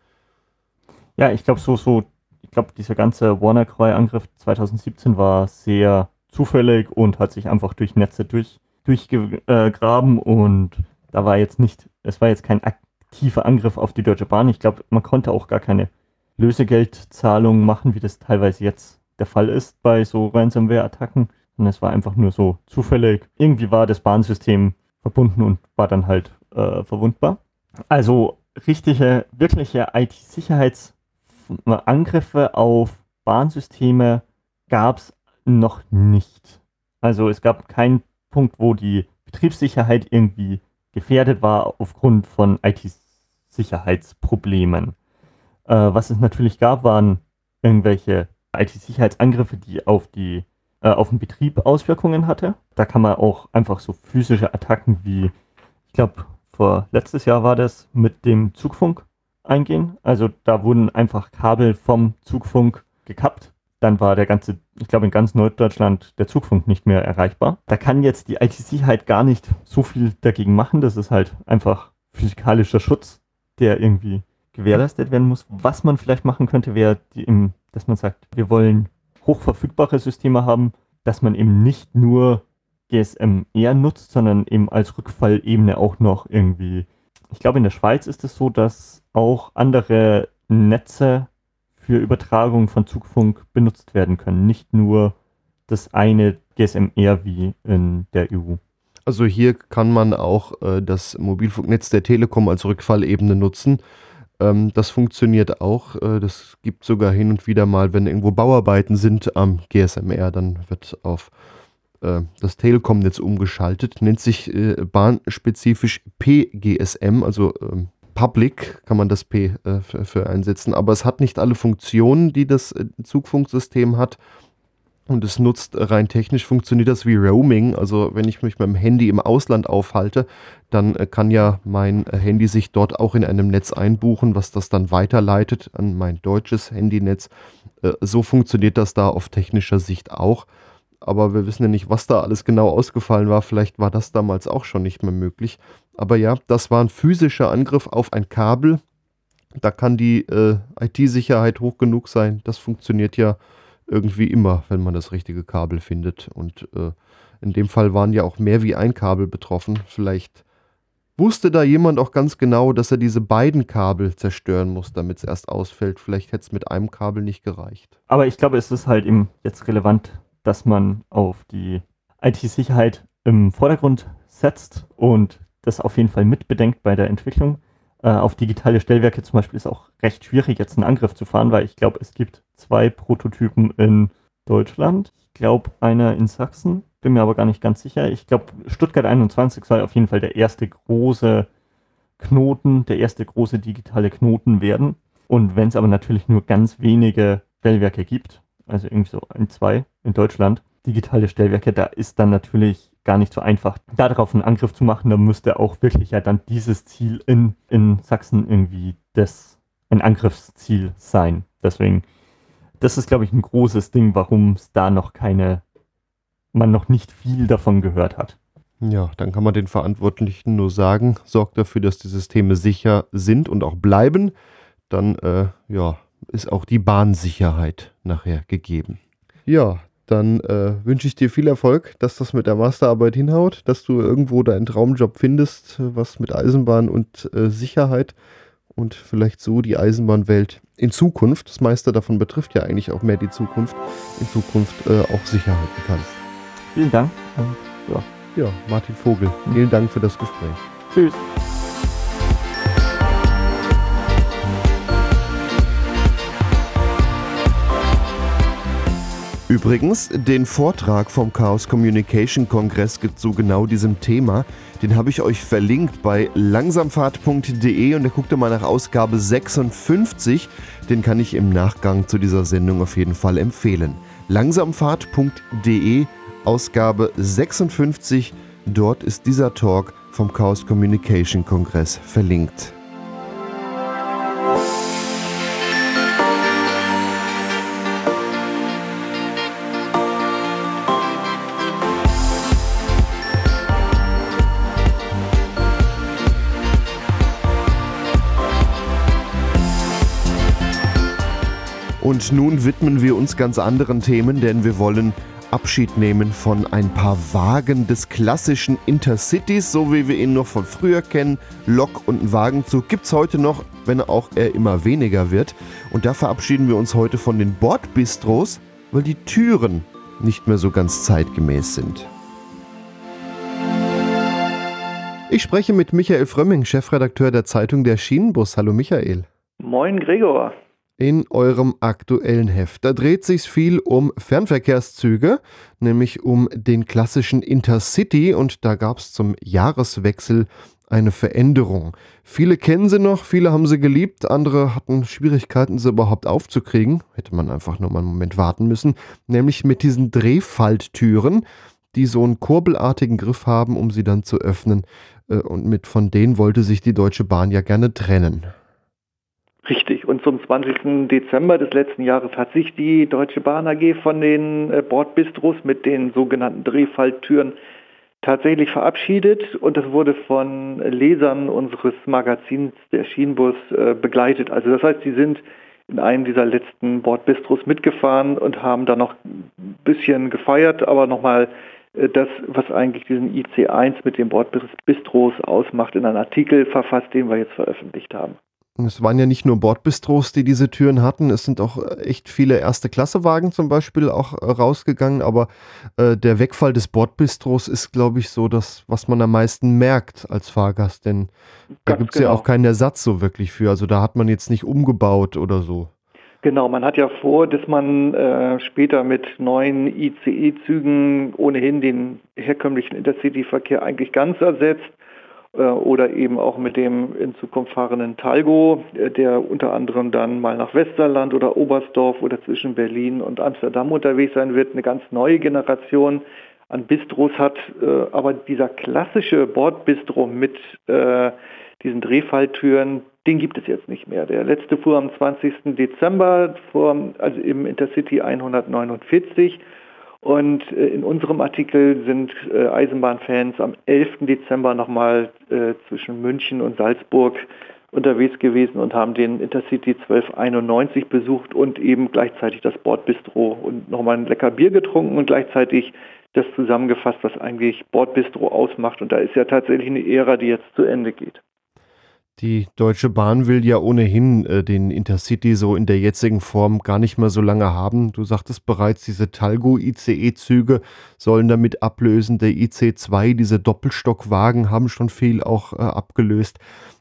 [SPEAKER 4] Ja, ich glaube, so, so ich glaube, dieser ganze WannaCry-Angriff 2017 war sehr zufällig und hat sich einfach durch Netze durch, durchgegraben und da war jetzt nicht, es war jetzt kein aktiver Angriff auf die Deutsche Bahn. Ich glaube, man konnte auch gar keine Lösegeldzahlungen machen, wie das teilweise jetzt der Fall ist bei so Ransomware-Attacken. Und es war einfach nur so zufällig. Irgendwie war das Bahnsystem verbunden und war dann halt äh, verwundbar. Also richtige, wirkliche IT-Sicherheitsangriffe auf Bahnsysteme gab es noch nicht. Also es gab keinen Punkt, wo die Betriebssicherheit irgendwie gefährdet war aufgrund von IT-Sicherheitsproblemen. Äh, was es natürlich gab, waren irgendwelche IT-Sicherheitsangriffe, die auf die äh, auf den Betrieb Auswirkungen hatte. Da kann man auch einfach so physische Attacken wie, ich glaube, vor letztes Jahr war das mit dem Zugfunk eingehen. Also da wurden einfach Kabel vom Zugfunk gekappt. Dann war der ganze, ich glaube in ganz Norddeutschland der Zugfunk nicht mehr erreichbar. Da kann jetzt die IT-Sicherheit gar nicht so viel dagegen machen. Das ist halt einfach physikalischer Schutz, der irgendwie gewährleistet werden muss. Was man vielleicht machen könnte, wäre, dass man sagt, wir wollen hochverfügbare Systeme haben, dass man eben nicht nur GSM-R nutzt, sondern eben als Rückfallebene auch noch irgendwie. Ich glaube, in der Schweiz ist es so, dass auch andere Netze für Übertragung von Zugfunk benutzt werden können. Nicht nur das eine GSM-R wie in der EU.
[SPEAKER 3] Also hier kann man auch äh, das Mobilfunknetz der Telekom als Rückfallebene nutzen. Ähm, das funktioniert auch. Äh, das gibt sogar hin und wieder mal, wenn irgendwo Bauarbeiten sind am GSMR, dann wird auf äh, das Telekom-Netz umgeschaltet. Nennt sich äh, bahnspezifisch PGSM, also ähm, Public kann man das P äh, für, für, einsetzen, aber es hat nicht alle Funktionen, die das äh, Zugfunksystem hat und es nutzt rein technisch funktioniert das wie Roaming. Also wenn ich mich mit dem Handy im Ausland aufhalte, dann äh, kann ja mein äh, Handy sich dort auch in einem Netz einbuchen, was das dann weiterleitet an mein deutsches Handynetz. Äh, so funktioniert das da auf technischer Sicht auch. Aber wir wissen ja nicht, was da alles genau ausgefallen war. Vielleicht war das damals auch schon nicht mehr möglich. Aber ja, das war ein physischer Angriff auf ein Kabel. Da kann die äh, IT-Sicherheit hoch genug sein. Das funktioniert ja irgendwie immer, wenn man das richtige Kabel findet. Und äh, in dem Fall waren ja auch mehr wie ein Kabel betroffen. Vielleicht wusste da jemand auch ganz genau, dass er diese beiden Kabel zerstören muss, damit es erst ausfällt. Vielleicht hätte es mit einem Kabel nicht gereicht.
[SPEAKER 4] Aber ich glaube, es ist halt eben jetzt relevant, dass man auf die IT-Sicherheit im Vordergrund setzt und das auf jeden Fall mitbedenkt bei der Entwicklung äh, auf digitale Stellwerke zum Beispiel ist auch recht schwierig, jetzt einen Angriff zu fahren, weil ich glaube, es gibt zwei Prototypen in Deutschland. Ich glaube, einer in Sachsen, bin mir aber gar nicht ganz sicher. Ich glaube, Stuttgart 21 soll auf jeden Fall der erste große Knoten, der erste große digitale Knoten werden. Und wenn es aber natürlich nur ganz wenige Stellwerke gibt, also irgendwie so ein, zwei in Deutschland, digitale Stellwerke, da ist dann natürlich gar nicht so einfach, darauf einen Angriff zu machen. Da müsste auch wirklich ja dann dieses Ziel in, in Sachsen irgendwie das ein Angriffsziel sein. Deswegen, das ist, glaube ich, ein großes Ding, warum es da noch keine, man noch nicht viel davon gehört hat.
[SPEAKER 3] Ja, dann kann man den Verantwortlichen nur sagen, sorgt dafür, dass die Systeme sicher sind und auch bleiben. Dann, äh, ja, ist auch die Bahnsicherheit nachher gegeben. Ja, dann äh, wünsche ich dir viel Erfolg, dass das mit der Masterarbeit hinhaut, dass du irgendwo deinen Traumjob findest, was mit Eisenbahn und äh, Sicherheit und vielleicht so die Eisenbahnwelt in Zukunft, das meiste davon betrifft ja eigentlich auch mehr die Zukunft, in Zukunft äh, auch Sicherheiten kannst.
[SPEAKER 4] Vielen Dank.
[SPEAKER 3] ja. ja, Martin Vogel, vielen Dank für das Gespräch.
[SPEAKER 4] Tschüss.
[SPEAKER 3] Übrigens, den Vortrag vom Chaos Communication Kongress zu genau diesem Thema, den habe ich euch verlinkt bei langsamfahrt.de und da guckt ihr mal nach Ausgabe 56. Den kann ich im Nachgang zu dieser Sendung auf jeden Fall empfehlen. Langsamfahrt.de, Ausgabe 56. Dort ist dieser Talk vom Chaos Communication Kongress verlinkt. Und nun widmen wir uns ganz anderen Themen, denn wir wollen Abschied nehmen von ein paar Wagen des klassischen Intercities, so wie wir ihn noch von früher kennen. Lok und ein Wagenzug gibt es heute noch, wenn auch er immer weniger wird. Und da verabschieden wir uns heute von den Bordbistros, weil die Türen nicht mehr so ganz zeitgemäß sind. Ich spreche mit Michael Frömming, Chefredakteur der Zeitung Der Schienenbus. Hallo Michael.
[SPEAKER 5] Moin Gregor.
[SPEAKER 3] In eurem aktuellen Heft. Da dreht sich viel um Fernverkehrszüge, nämlich um den klassischen Intercity und da gab es zum Jahreswechsel eine Veränderung. Viele kennen sie noch, viele haben sie geliebt, andere hatten Schwierigkeiten, sie überhaupt aufzukriegen. Hätte man einfach nur mal einen Moment warten müssen. Nämlich mit diesen Drehfalttüren, die so einen kurbelartigen Griff haben, um sie dann zu öffnen. Äh, und mit von denen wollte sich die Deutsche Bahn ja gerne trennen.
[SPEAKER 5] Richtig. Und zum 20. Dezember des letzten Jahres hat sich die Deutsche Bahn AG von den äh, Bordbistros mit den sogenannten Drehfalltüren tatsächlich verabschiedet und das wurde von Lesern unseres Magazins der Schienenbus äh, begleitet. Also das heißt, sie sind in einem dieser letzten Bordbistros mitgefahren und haben da noch ein bisschen gefeiert, aber nochmal äh, das, was eigentlich diesen IC1 mit den Bordbistros ausmacht, in einen Artikel verfasst, den wir jetzt veröffentlicht haben.
[SPEAKER 3] Es waren ja nicht nur Bordbistros, die diese Türen hatten. Es sind auch äh, echt viele Erste-Klasse-Wagen zum Beispiel auch äh, rausgegangen. Aber äh, der Wegfall des Bordbistros ist, glaube ich, so das, was man am meisten merkt als Fahrgast. Denn da gibt es genau. ja auch keinen Ersatz so wirklich für. Also da hat man jetzt nicht umgebaut oder so.
[SPEAKER 5] Genau, man hat ja vor, dass man äh, später mit neuen ICE-Zügen ohnehin den herkömmlichen Intercity-Verkehr eigentlich ganz ersetzt oder eben auch mit dem in Zukunft fahrenden Talgo, äh, der unter anderem dann mal nach Westerland oder Oberstdorf oder zwischen Berlin und Amsterdam unterwegs sein wird, eine ganz neue Generation an Bistros hat. Äh, aber dieser klassische Bordbistro mit äh, diesen Drehfalltüren, den gibt es jetzt nicht mehr. Der letzte fuhr am 20. Dezember, vor, also im Intercity 149. Und äh, in unserem Artikel sind äh, Eisenbahnfans am 11. Dezember nochmal äh, zwischen München und Salzburg unterwegs gewesen und haben den Intercity 1291 besucht und eben gleichzeitig das Bordbistro und nochmal ein lecker Bier getrunken und gleichzeitig das zusammengefasst, was eigentlich Bordbistro ausmacht. Und da ist ja tatsächlich eine Ära, die jetzt zu Ende geht.
[SPEAKER 3] Die Deutsche Bahn will ja ohnehin äh, den Intercity so in der jetzigen Form gar nicht mehr so lange haben. Du sagtest bereits, diese Talgo-ICE-Züge sollen damit ablösen. Der IC2, diese Doppelstockwagen, haben schon viel auch äh, abgelöst.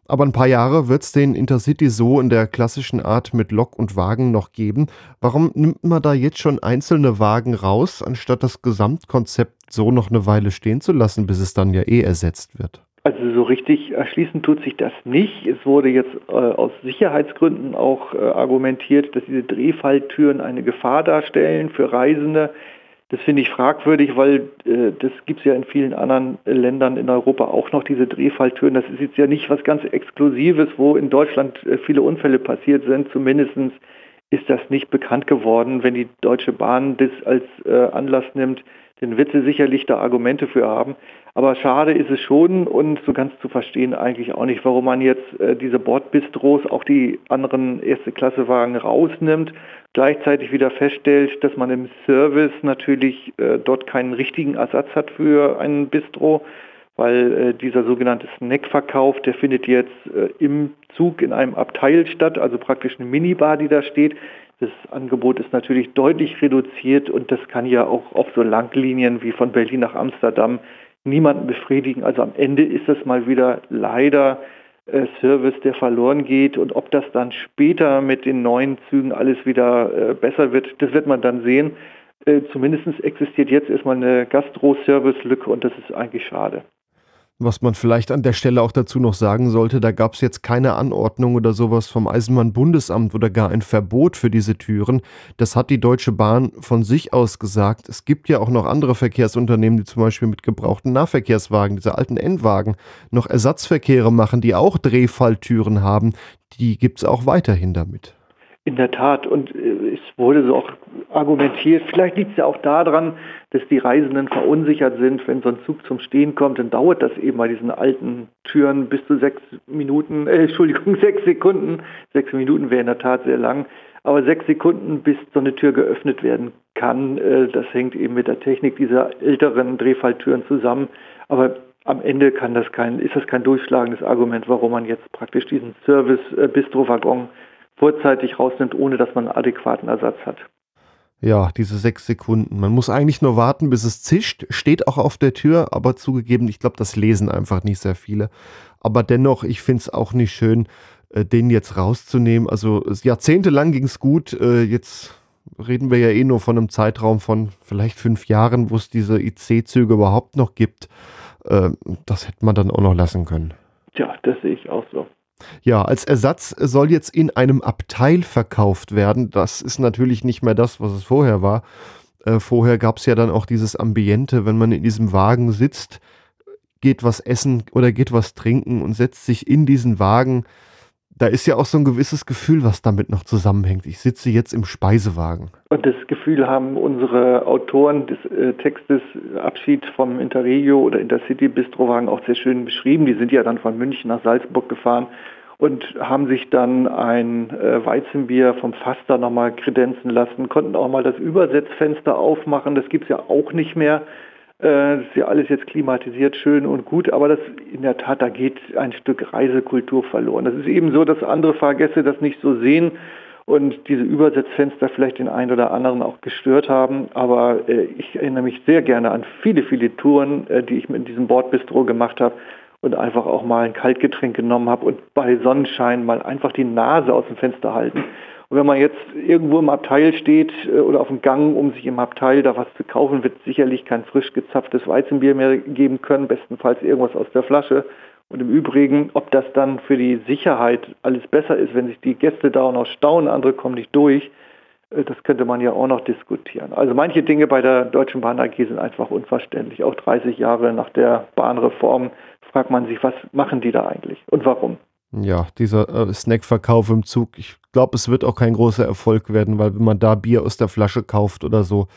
[SPEAKER 3] Aber ein paar Jahre wird es den Intercity so in der klassischen Art mit Lok und Wagen noch geben. Warum nimmt man da jetzt schon einzelne Wagen raus, anstatt das Gesamtkonzept so noch eine Weile stehen zu lassen, bis es dann ja eh ersetzt wird?
[SPEAKER 5] Also so richtig erschließen tut sich das nicht. Es wurde jetzt äh, aus Sicherheitsgründen auch äh, argumentiert, dass diese Drehfalltüren eine Gefahr darstellen für Reisende. Das finde ich fragwürdig, weil äh, das gibt es ja in vielen anderen Ländern in Europa auch noch, diese Drehfalltüren. Das ist jetzt ja nicht was ganz Exklusives, wo in Deutschland äh, viele Unfälle passiert sind. Zumindest ist das nicht bekannt geworden. Wenn die Deutsche Bahn das als äh, Anlass nimmt, dann wird sie sicherlich da Argumente für haben. Aber schade ist es schon und so ganz zu verstehen eigentlich auch nicht, warum man jetzt äh, diese Bordbistros, auch die anderen Erste-Klasse-Wagen rausnimmt, gleichzeitig wieder feststellt, dass man im Service natürlich äh, dort keinen richtigen Ersatz hat für einen Bistro, weil äh, dieser sogenannte Snackverkauf, der findet jetzt äh, im Zug in einem Abteil statt, also praktisch eine Minibar, die da steht. Das Angebot ist natürlich deutlich reduziert und das kann ja auch auf so Langlinien wie von Berlin nach Amsterdam niemanden befriedigen. Also am Ende ist es mal wieder leider äh, Service, der verloren geht. Und ob das dann später mit den neuen Zügen alles wieder äh, besser wird, das wird man dann sehen. Äh, zumindest existiert jetzt erstmal eine Gastro-Service-Lücke und das ist eigentlich schade.
[SPEAKER 3] Was man vielleicht an der Stelle auch dazu noch sagen sollte, da gab es jetzt keine Anordnung oder sowas vom Eisenbahnbundesamt oder gar ein Verbot für diese Türen. Das hat die Deutsche Bahn von sich aus gesagt. Es gibt ja auch noch andere Verkehrsunternehmen, die zum Beispiel mit gebrauchten Nahverkehrswagen, diese alten Endwagen, noch Ersatzverkehre machen, die auch Drehfalltüren haben. Die gibt es auch weiterhin damit.
[SPEAKER 5] In der Tat. Und äh, es wurde so auch argumentiert, vielleicht liegt es ja auch daran, dass die Reisenden verunsichert sind. Wenn so ein Zug zum Stehen kommt, dann dauert das eben bei diesen alten Türen bis zu sechs Minuten, äh, Entschuldigung, [LAUGHS] sechs Sekunden. Sechs Minuten wäre in der Tat sehr lang. Aber sechs Sekunden, bis so eine Tür geöffnet werden kann, äh, das hängt eben mit der Technik dieser älteren Drehfalltüren zusammen. Aber am Ende kann das kein, ist das kein durchschlagendes Argument, warum man jetzt praktisch diesen Service-Bistro-Waggon vorzeitig rausnimmt, ohne dass man einen adäquaten Ersatz hat.
[SPEAKER 3] Ja, diese sechs Sekunden. Man muss eigentlich nur warten, bis es zischt. Steht auch auf der Tür, aber zugegeben, ich glaube, das lesen einfach nicht sehr viele. Aber dennoch, ich finde es auch nicht schön, äh, den jetzt rauszunehmen. Also jahrzehntelang ging es gut. Äh, jetzt reden wir ja eh nur von einem Zeitraum von vielleicht fünf Jahren, wo es diese IC-Züge überhaupt noch gibt. Äh, das hätte man dann auch noch lassen können.
[SPEAKER 5] Tja, das sehe ich auch so.
[SPEAKER 3] Ja, als Ersatz soll jetzt in einem Abteil verkauft werden. Das ist natürlich nicht mehr das, was es vorher war. Äh, vorher gab es ja dann auch dieses Ambiente, wenn man in diesem Wagen sitzt, geht was essen oder geht was trinken und setzt sich in diesen Wagen da ist ja auch so ein gewisses Gefühl, was damit noch zusammenhängt. Ich sitze jetzt im Speisewagen.
[SPEAKER 5] Und das Gefühl haben unsere Autoren des äh, Textes Abschied vom Interregio oder Intercity Bistrowagen auch sehr schön beschrieben. Die sind ja dann von München nach Salzburg gefahren und haben sich dann ein äh, Weizenbier vom Faster nochmal kredenzen lassen, konnten auch mal das Übersetzfenster aufmachen. Das gibt es ja auch nicht mehr. Äh, das ist ja alles jetzt klimatisiert, schön und gut, aber das in der Tat, da geht ein Stück Reisekultur verloren. Das ist eben so, dass andere Fahrgäste das nicht so sehen und diese Übersetzfenster vielleicht den einen oder anderen auch gestört haben. Aber äh, ich erinnere mich sehr gerne an viele, viele Touren, äh, die ich mit diesem Bordbistro gemacht habe und einfach auch mal ein Kaltgetränk genommen habe und bei Sonnenschein mal einfach die Nase aus dem Fenster halten und wenn man jetzt irgendwo im Abteil steht äh, oder auf dem Gang, um sich im Abteil da was zu kaufen, wird sicherlich kein frisch gezapftes Weizenbier mehr geben können, bestenfalls irgendwas aus der Flasche. Und im Übrigen, ob das dann für die Sicherheit alles besser ist, wenn sich die Gäste da auch noch staunen, andere kommen nicht durch, äh, das könnte man ja auch noch diskutieren. Also manche Dinge bei der Deutschen Bahn AG sind einfach unverständlich. Auch 30 Jahre nach der Bahnreform fragt man sich, was machen die da eigentlich und warum?
[SPEAKER 3] Ja, dieser äh, Snackverkauf im Zug, ich glaube, es wird auch kein großer Erfolg werden, weil wenn man da Bier aus der Flasche kauft oder so,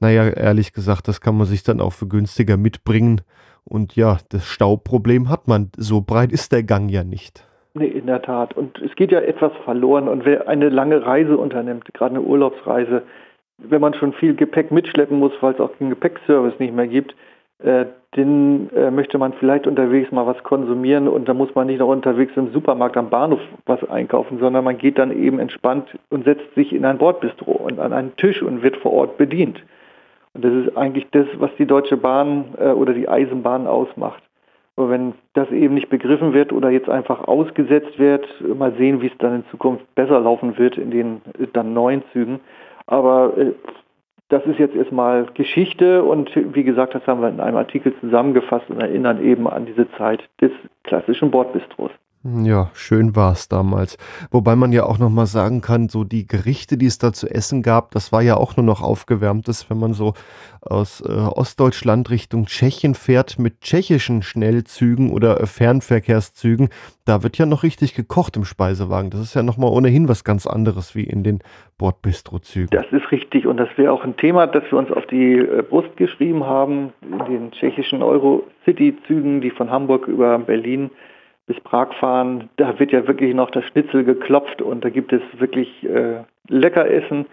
[SPEAKER 3] naja, ehrlich gesagt, das kann man sich dann auch für günstiger mitbringen. Und ja, das Stauproblem hat man. So breit ist der Gang ja nicht.
[SPEAKER 5] Nee, in der Tat. Und es geht ja etwas verloren. Und wer eine lange Reise unternimmt, gerade eine Urlaubsreise, wenn man schon viel Gepäck mitschleppen muss, weil es auch den Gepäckservice nicht mehr gibt, äh, den äh, möchte man vielleicht unterwegs mal was konsumieren und da muss man nicht noch unterwegs im Supermarkt am Bahnhof was einkaufen, sondern man geht dann eben entspannt und setzt sich in ein Bordbistro und an einen Tisch und wird vor Ort bedient. Und das ist eigentlich das, was die Deutsche Bahn äh, oder die Eisenbahn ausmacht. Aber wenn das eben nicht begriffen wird oder jetzt einfach ausgesetzt wird, mal sehen, wie es dann in Zukunft besser laufen wird in den äh, dann neuen Zügen. Aber äh, das ist jetzt erstmal Geschichte und wie gesagt, das haben wir in einem Artikel zusammengefasst und erinnern eben an diese Zeit des klassischen Bordbistros.
[SPEAKER 3] Ja, schön war es damals. Wobei man ja auch nochmal sagen kann, so die Gerichte, die es da zu essen gab, das war ja auch nur noch aufgewärmtes, wenn man so aus äh, Ostdeutschland Richtung Tschechien fährt mit tschechischen Schnellzügen oder äh, Fernverkehrszügen. Da wird ja noch richtig gekocht im Speisewagen. Das ist ja nochmal ohnehin was ganz anderes wie in den Bordbistro-Zügen.
[SPEAKER 5] Das ist richtig und das wäre auch ein Thema, das wir uns auf die äh, Brust geschrieben haben in den tschechischen Euro-City-Zügen, die von Hamburg über Berlin bis Prag fahren, da wird ja wirklich noch das Schnitzel geklopft und da gibt es wirklich äh, Leckeressen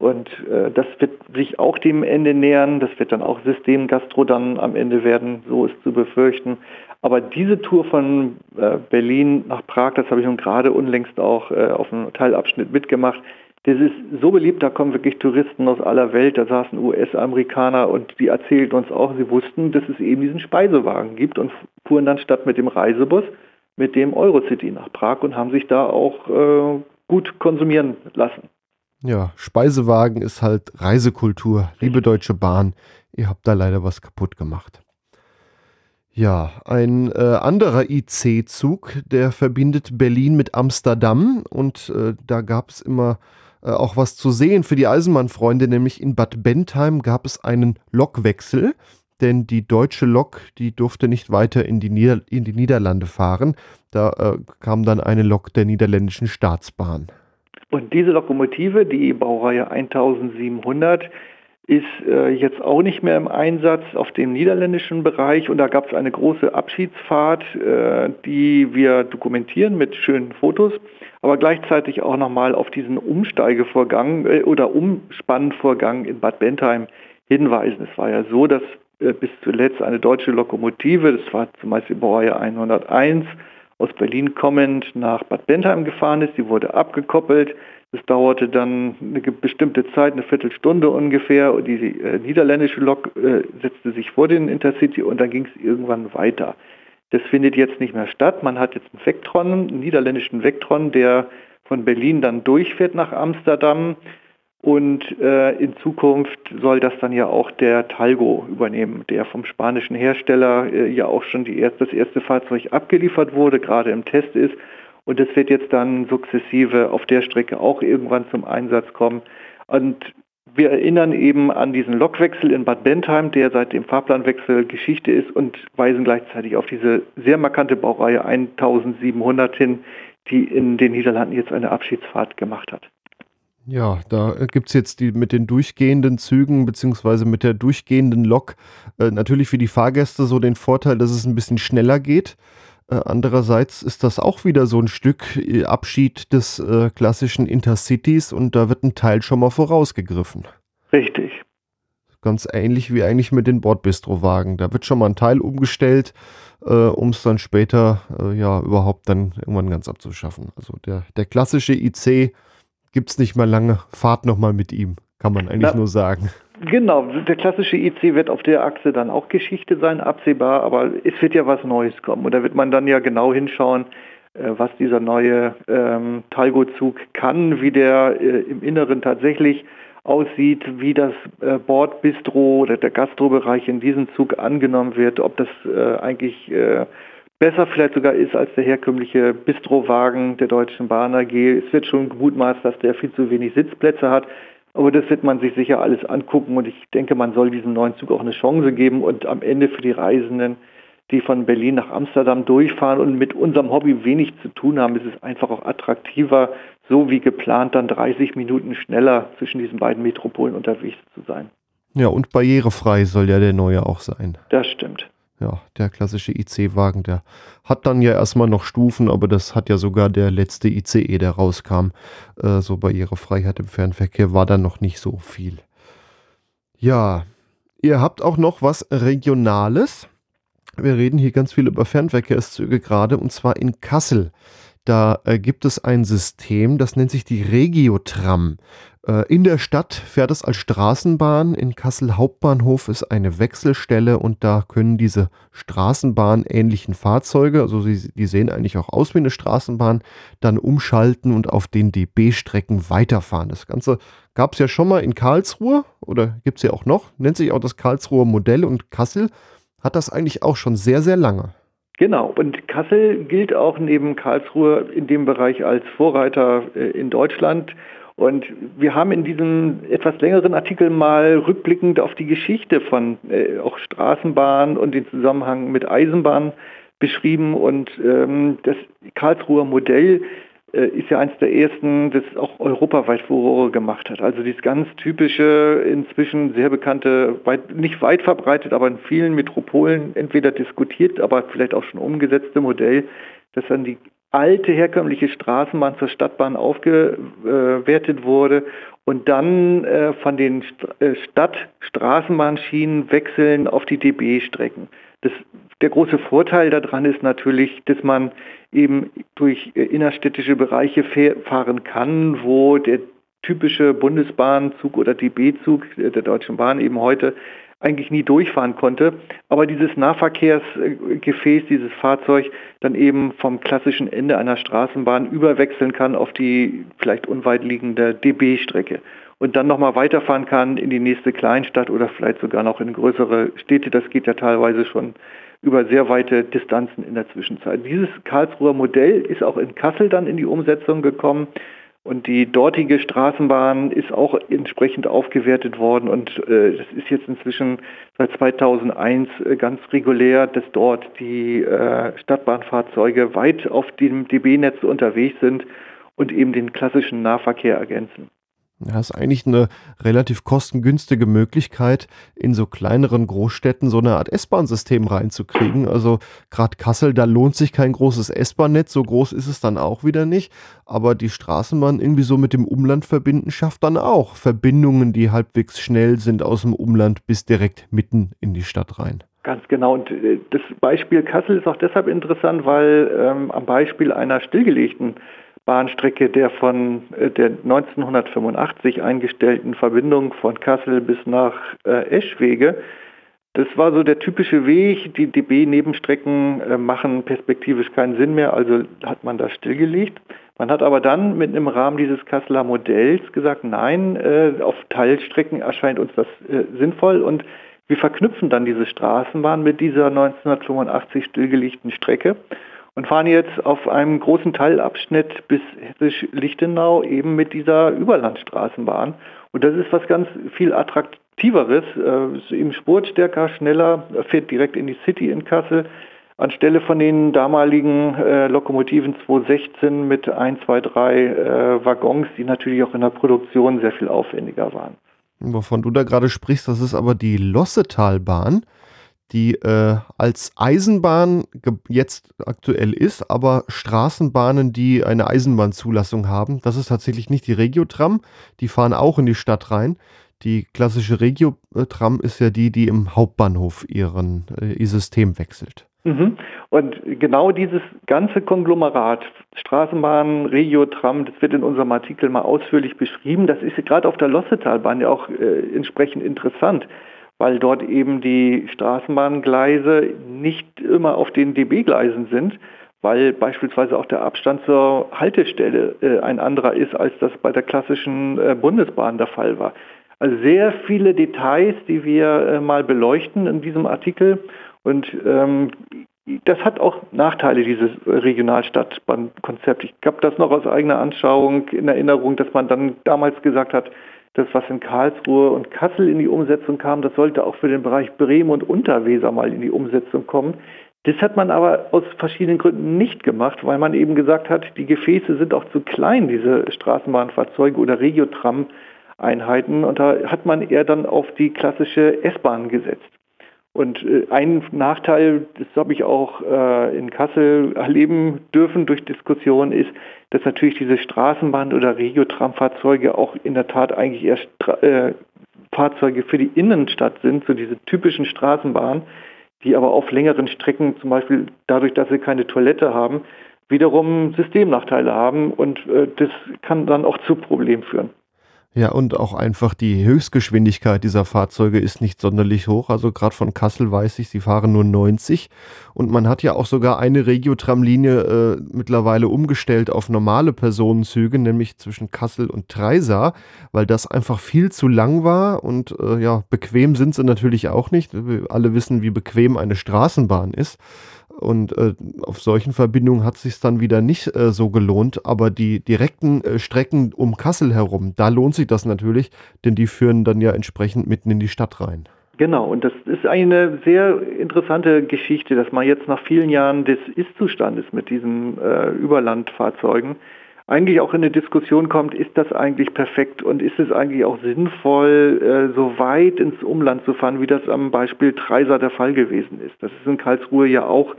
[SPEAKER 5] und äh, das wird sich auch dem Ende nähern. Das wird dann auch Systemgastro dann am Ende werden, so ist zu befürchten. Aber diese Tour von äh, Berlin nach Prag, das habe ich nun gerade unlängst auch äh, auf einem Teilabschnitt mitgemacht. Das ist so beliebt, da kommen wirklich Touristen aus aller Welt, da saßen US-Amerikaner und die erzählten uns auch, sie wussten, dass es eben diesen Speisewagen gibt und fuhren dann statt mit dem Reisebus mit dem Eurocity nach Prag und haben sich da auch äh, gut konsumieren lassen.
[SPEAKER 3] Ja, Speisewagen ist halt Reisekultur. Liebe Deutsche Bahn, ihr habt da leider was kaputt gemacht. Ja, ein äh, anderer IC-Zug, der verbindet Berlin mit Amsterdam und äh, da gab es immer äh, auch was zu sehen für die Eisenbahnfreunde, nämlich in Bad Bentheim gab es einen Lokwechsel denn die deutsche Lok, die durfte nicht weiter in die, Nieder in die Niederlande fahren. Da äh, kam dann eine Lok der niederländischen Staatsbahn.
[SPEAKER 5] Und diese Lokomotive, die Baureihe 1700, ist äh, jetzt auch nicht mehr im Einsatz auf dem niederländischen Bereich und da gab es eine große Abschiedsfahrt, äh, die wir dokumentieren mit schönen Fotos, aber gleichzeitig auch nochmal auf diesen Umsteigevorgang äh, oder Umspannvorgang in Bad Bentheim hinweisen. Es war ja so, dass bis zuletzt eine deutsche Lokomotive, das war zum Beispiel Baureihe 101, aus Berlin kommend nach Bad Bentheim gefahren ist. Die wurde abgekoppelt. Es dauerte dann eine bestimmte Zeit, eine Viertelstunde ungefähr. Und die äh, niederländische Lok äh, setzte sich vor den Intercity und dann ging es irgendwann weiter. Das findet jetzt nicht mehr statt. Man hat jetzt einen Vectron, einen niederländischen Vectron, der von Berlin dann durchfährt nach Amsterdam. Und äh, in Zukunft soll das dann ja auch der Talgo übernehmen, der vom spanischen Hersteller äh, ja auch schon erst, das erste Fahrzeug abgeliefert wurde, gerade im Test ist. Und das wird jetzt dann sukzessive auf der Strecke auch irgendwann zum Einsatz kommen. Und wir erinnern eben an diesen Lokwechsel in Bad Bentheim, der seit dem Fahrplanwechsel Geschichte ist und weisen gleichzeitig auf diese sehr markante Baureihe 1700 hin, die in den Niederlanden jetzt eine Abschiedsfahrt gemacht hat.
[SPEAKER 3] Ja, da gibt es jetzt die mit den durchgehenden Zügen beziehungsweise mit der durchgehenden Lok äh, natürlich für die Fahrgäste so den Vorteil, dass es ein bisschen schneller geht. Äh, andererseits ist das auch wieder so ein Stück äh, Abschied des äh, klassischen Intercities und da wird ein Teil schon mal vorausgegriffen.
[SPEAKER 5] Richtig.
[SPEAKER 3] Ganz ähnlich wie eigentlich mit den Bordbistrowagen. Da wird schon mal ein Teil umgestellt, äh, um es dann später äh, ja überhaupt dann irgendwann ganz abzuschaffen. Also der, der klassische IC gibt es nicht mal lange Fahrt nochmal mit ihm, kann man eigentlich Na, nur sagen.
[SPEAKER 5] Genau, der klassische IC wird auf der Achse dann auch Geschichte sein, absehbar, aber es wird ja was Neues kommen. Und da wird man dann ja genau hinschauen, äh, was dieser neue ähm, Talgo-Zug kann, wie der äh, im Inneren tatsächlich aussieht, wie das äh, Bordbistro oder der Gastrobereich in diesem Zug angenommen wird, ob das äh, eigentlich äh, besser vielleicht sogar ist als der herkömmliche Bistrowagen der Deutschen Bahn AG. Es wird schon gemutmaßt, dass der viel zu wenig Sitzplätze hat. Aber das wird man sich sicher alles angucken und ich denke, man soll diesem neuen Zug auch eine Chance geben und am Ende für die Reisenden, die von Berlin nach Amsterdam durchfahren und mit unserem Hobby wenig zu tun haben, ist es einfach auch attraktiver, so wie geplant dann 30 Minuten schneller zwischen diesen beiden Metropolen unterwegs zu sein.
[SPEAKER 3] Ja, und barrierefrei soll ja der neue auch sein.
[SPEAKER 5] Das stimmt
[SPEAKER 3] ja, der klassische IC-Wagen, der hat dann ja erstmal noch Stufen, aber das hat ja sogar der letzte ICE, der rauskam. Äh, so bei ihrer Freiheit im Fernverkehr war dann noch nicht so viel. Ja, ihr habt auch noch was Regionales. Wir reden hier ganz viel über Fernverkehrszüge gerade und zwar in Kassel. Da äh, gibt es ein System, das nennt sich die Regiotram. Äh, in der Stadt fährt es als Straßenbahn. In Kassel Hauptbahnhof ist eine Wechselstelle und da können diese Straßenbahn-ähnlichen Fahrzeuge, also sie, die sehen eigentlich auch aus wie eine Straßenbahn, dann umschalten und auf den DB-Strecken weiterfahren. Das Ganze gab es ja schon mal in Karlsruhe oder gibt es ja auch noch, nennt sich auch das Karlsruher Modell und Kassel hat das eigentlich auch schon sehr, sehr lange.
[SPEAKER 5] Genau, und Kassel gilt auch neben Karlsruhe in dem Bereich als Vorreiter äh, in Deutschland und wir haben in diesem etwas längeren Artikel mal rückblickend auf die Geschichte von äh, auch Straßenbahn und den Zusammenhang mit Eisenbahn beschrieben. Und ähm, das Karlsruher Modell äh, ist ja eines der ersten, das auch europaweit Furore gemacht hat. Also dieses ganz typische, inzwischen sehr bekannte, weit, nicht weit verbreitet, aber in vielen Metropolen entweder diskutiert, aber vielleicht auch schon umgesetzte Modell, das dann die alte herkömmliche Straßenbahn zur Stadtbahn aufgewertet wurde und dann äh, von den äh, Stadtstraßenbahnschienen wechseln auf die DB-Strecken. der große Vorteil daran ist natürlich, dass man eben durch äh, innerstädtische Bereiche fahren kann, wo der typische Bundesbahnzug oder DB-Zug der Deutschen Bahn eben heute eigentlich nie durchfahren konnte. Aber dieses Nahverkehrsgefäß, dieses Fahrzeug dann eben vom klassischen Ende einer Straßenbahn überwechseln kann auf die vielleicht unweit liegende DB-Strecke und dann nochmal weiterfahren kann in die nächste Kleinstadt oder vielleicht sogar noch in größere Städte. Das geht ja teilweise schon über sehr weite Distanzen in der Zwischenzeit. Dieses Karlsruher Modell ist auch in Kassel dann in die Umsetzung gekommen und die dortige Straßenbahn ist auch entsprechend aufgewertet worden und äh, das ist jetzt inzwischen seit 2001 äh, ganz regulär, dass dort die äh, Stadtbahnfahrzeuge weit auf dem DB-Netz unterwegs sind und eben den klassischen Nahverkehr ergänzen.
[SPEAKER 3] Das ist eigentlich eine relativ kostengünstige Möglichkeit, in so kleineren Großstädten so eine Art S-Bahn-System reinzukriegen. Also gerade Kassel, da lohnt sich kein großes S-Bahn-Netz, so groß ist es dann auch wieder nicht. Aber die Straßenbahn irgendwie so mit dem Umland verbinden, schafft dann auch Verbindungen, die halbwegs schnell sind aus dem Umland bis direkt mitten in die Stadt rein.
[SPEAKER 5] Ganz genau. Und äh, das Beispiel Kassel ist auch deshalb interessant, weil ähm, am Beispiel einer stillgelegten Bahnstrecke der von äh, der 1985 eingestellten Verbindung von Kassel bis nach äh, Eschwege. Das war so der typische Weg. Die DB-Nebenstrecken äh, machen perspektivisch keinen Sinn mehr, also hat man das stillgelegt. Man hat aber dann mit im Rahmen dieses Kasseler Modells gesagt, nein, auf Teilstrecken erscheint uns das sinnvoll und wir verknüpfen dann diese Straßenbahn mit dieser 1985 stillgelegten Strecke und fahren jetzt auf einem großen Teilabschnitt bis Hessisch-Lichtenau eben mit dieser Überlandstraßenbahn. Und das ist was ganz viel attraktiveres, äh, ist eben spurstärker, schneller, fährt direkt in die City in Kassel. Anstelle von den damaligen äh, Lokomotiven 216 mit 1, 2, 3 äh, Waggons, die natürlich auch in der Produktion sehr viel aufwendiger waren.
[SPEAKER 3] Wovon du da gerade sprichst, das ist aber die Lossetalbahn die äh, als Eisenbahn jetzt aktuell ist, aber Straßenbahnen, die eine Eisenbahnzulassung haben, das ist tatsächlich nicht die Regiotram, die fahren auch in die Stadt rein. Die klassische Regiotram ist ja die, die im Hauptbahnhof ihren, äh, ihr System wechselt.
[SPEAKER 5] Mhm. Und genau dieses ganze Konglomerat, Straßenbahn, Regiotram, das wird in unserem Artikel mal ausführlich beschrieben. Das ist gerade auf der Lossetalbahn ja auch äh, entsprechend interessant weil dort eben die Straßenbahngleise nicht immer auf den DB-Gleisen sind, weil beispielsweise auch der Abstand zur Haltestelle äh, ein anderer ist, als das bei der klassischen äh, Bundesbahn der Fall war. Also sehr viele Details, die wir äh, mal beleuchten in diesem Artikel. Und ähm, das hat auch Nachteile, dieses Regionalstadtbahnkonzept. Ich habe das noch aus eigener Anschauung in Erinnerung, dass man dann damals gesagt hat, das, was in Karlsruhe und Kassel in die Umsetzung kam, das sollte auch für den Bereich Bremen und Unterweser mal in die Umsetzung kommen. Das hat man aber aus verschiedenen Gründen nicht gemacht, weil man eben gesagt hat, die Gefäße sind auch zu klein, diese Straßenbahnfahrzeuge oder Regiotram-Einheiten. Und da hat man eher dann auf die klassische S-Bahn gesetzt. Und äh, ein Nachteil, das habe ich auch äh, in Kassel erleben dürfen durch Diskussionen, ist, dass natürlich diese Straßenbahn- oder Regiotram-Fahrzeuge auch in der Tat eigentlich erst äh, Fahrzeuge für die Innenstadt sind, so diese typischen Straßenbahnen, die aber auf längeren Strecken, zum Beispiel dadurch, dass sie keine Toilette haben, wiederum Systemnachteile haben und das kann dann auch zu Problemen führen.
[SPEAKER 3] Ja, und auch einfach die Höchstgeschwindigkeit dieser Fahrzeuge ist nicht sonderlich hoch. Also gerade von Kassel weiß ich, sie fahren nur 90. Und man hat ja auch sogar eine Regiotramlinie äh, mittlerweile umgestellt auf normale Personenzüge, nämlich zwischen Kassel und Treisa, weil das einfach viel zu lang war. Und äh, ja, bequem sind sie natürlich auch nicht. Wir alle wissen, wie bequem eine Straßenbahn ist. Und äh, auf solchen Verbindungen hat es sich dann wieder nicht äh, so gelohnt. Aber die direkten äh, Strecken um Kassel herum, da lohnt sich das natürlich, denn die führen dann ja entsprechend mitten in die Stadt rein.
[SPEAKER 5] Genau, und das ist eine sehr interessante Geschichte, dass man jetzt nach vielen Jahren des Ist-Zustandes mit diesen äh, Überlandfahrzeugen eigentlich auch in eine Diskussion kommt, ist das eigentlich perfekt und ist es eigentlich auch sinnvoll, äh, so weit ins Umland zu fahren, wie das am Beispiel Treiser der Fall gewesen ist. Das ist in Karlsruhe ja auch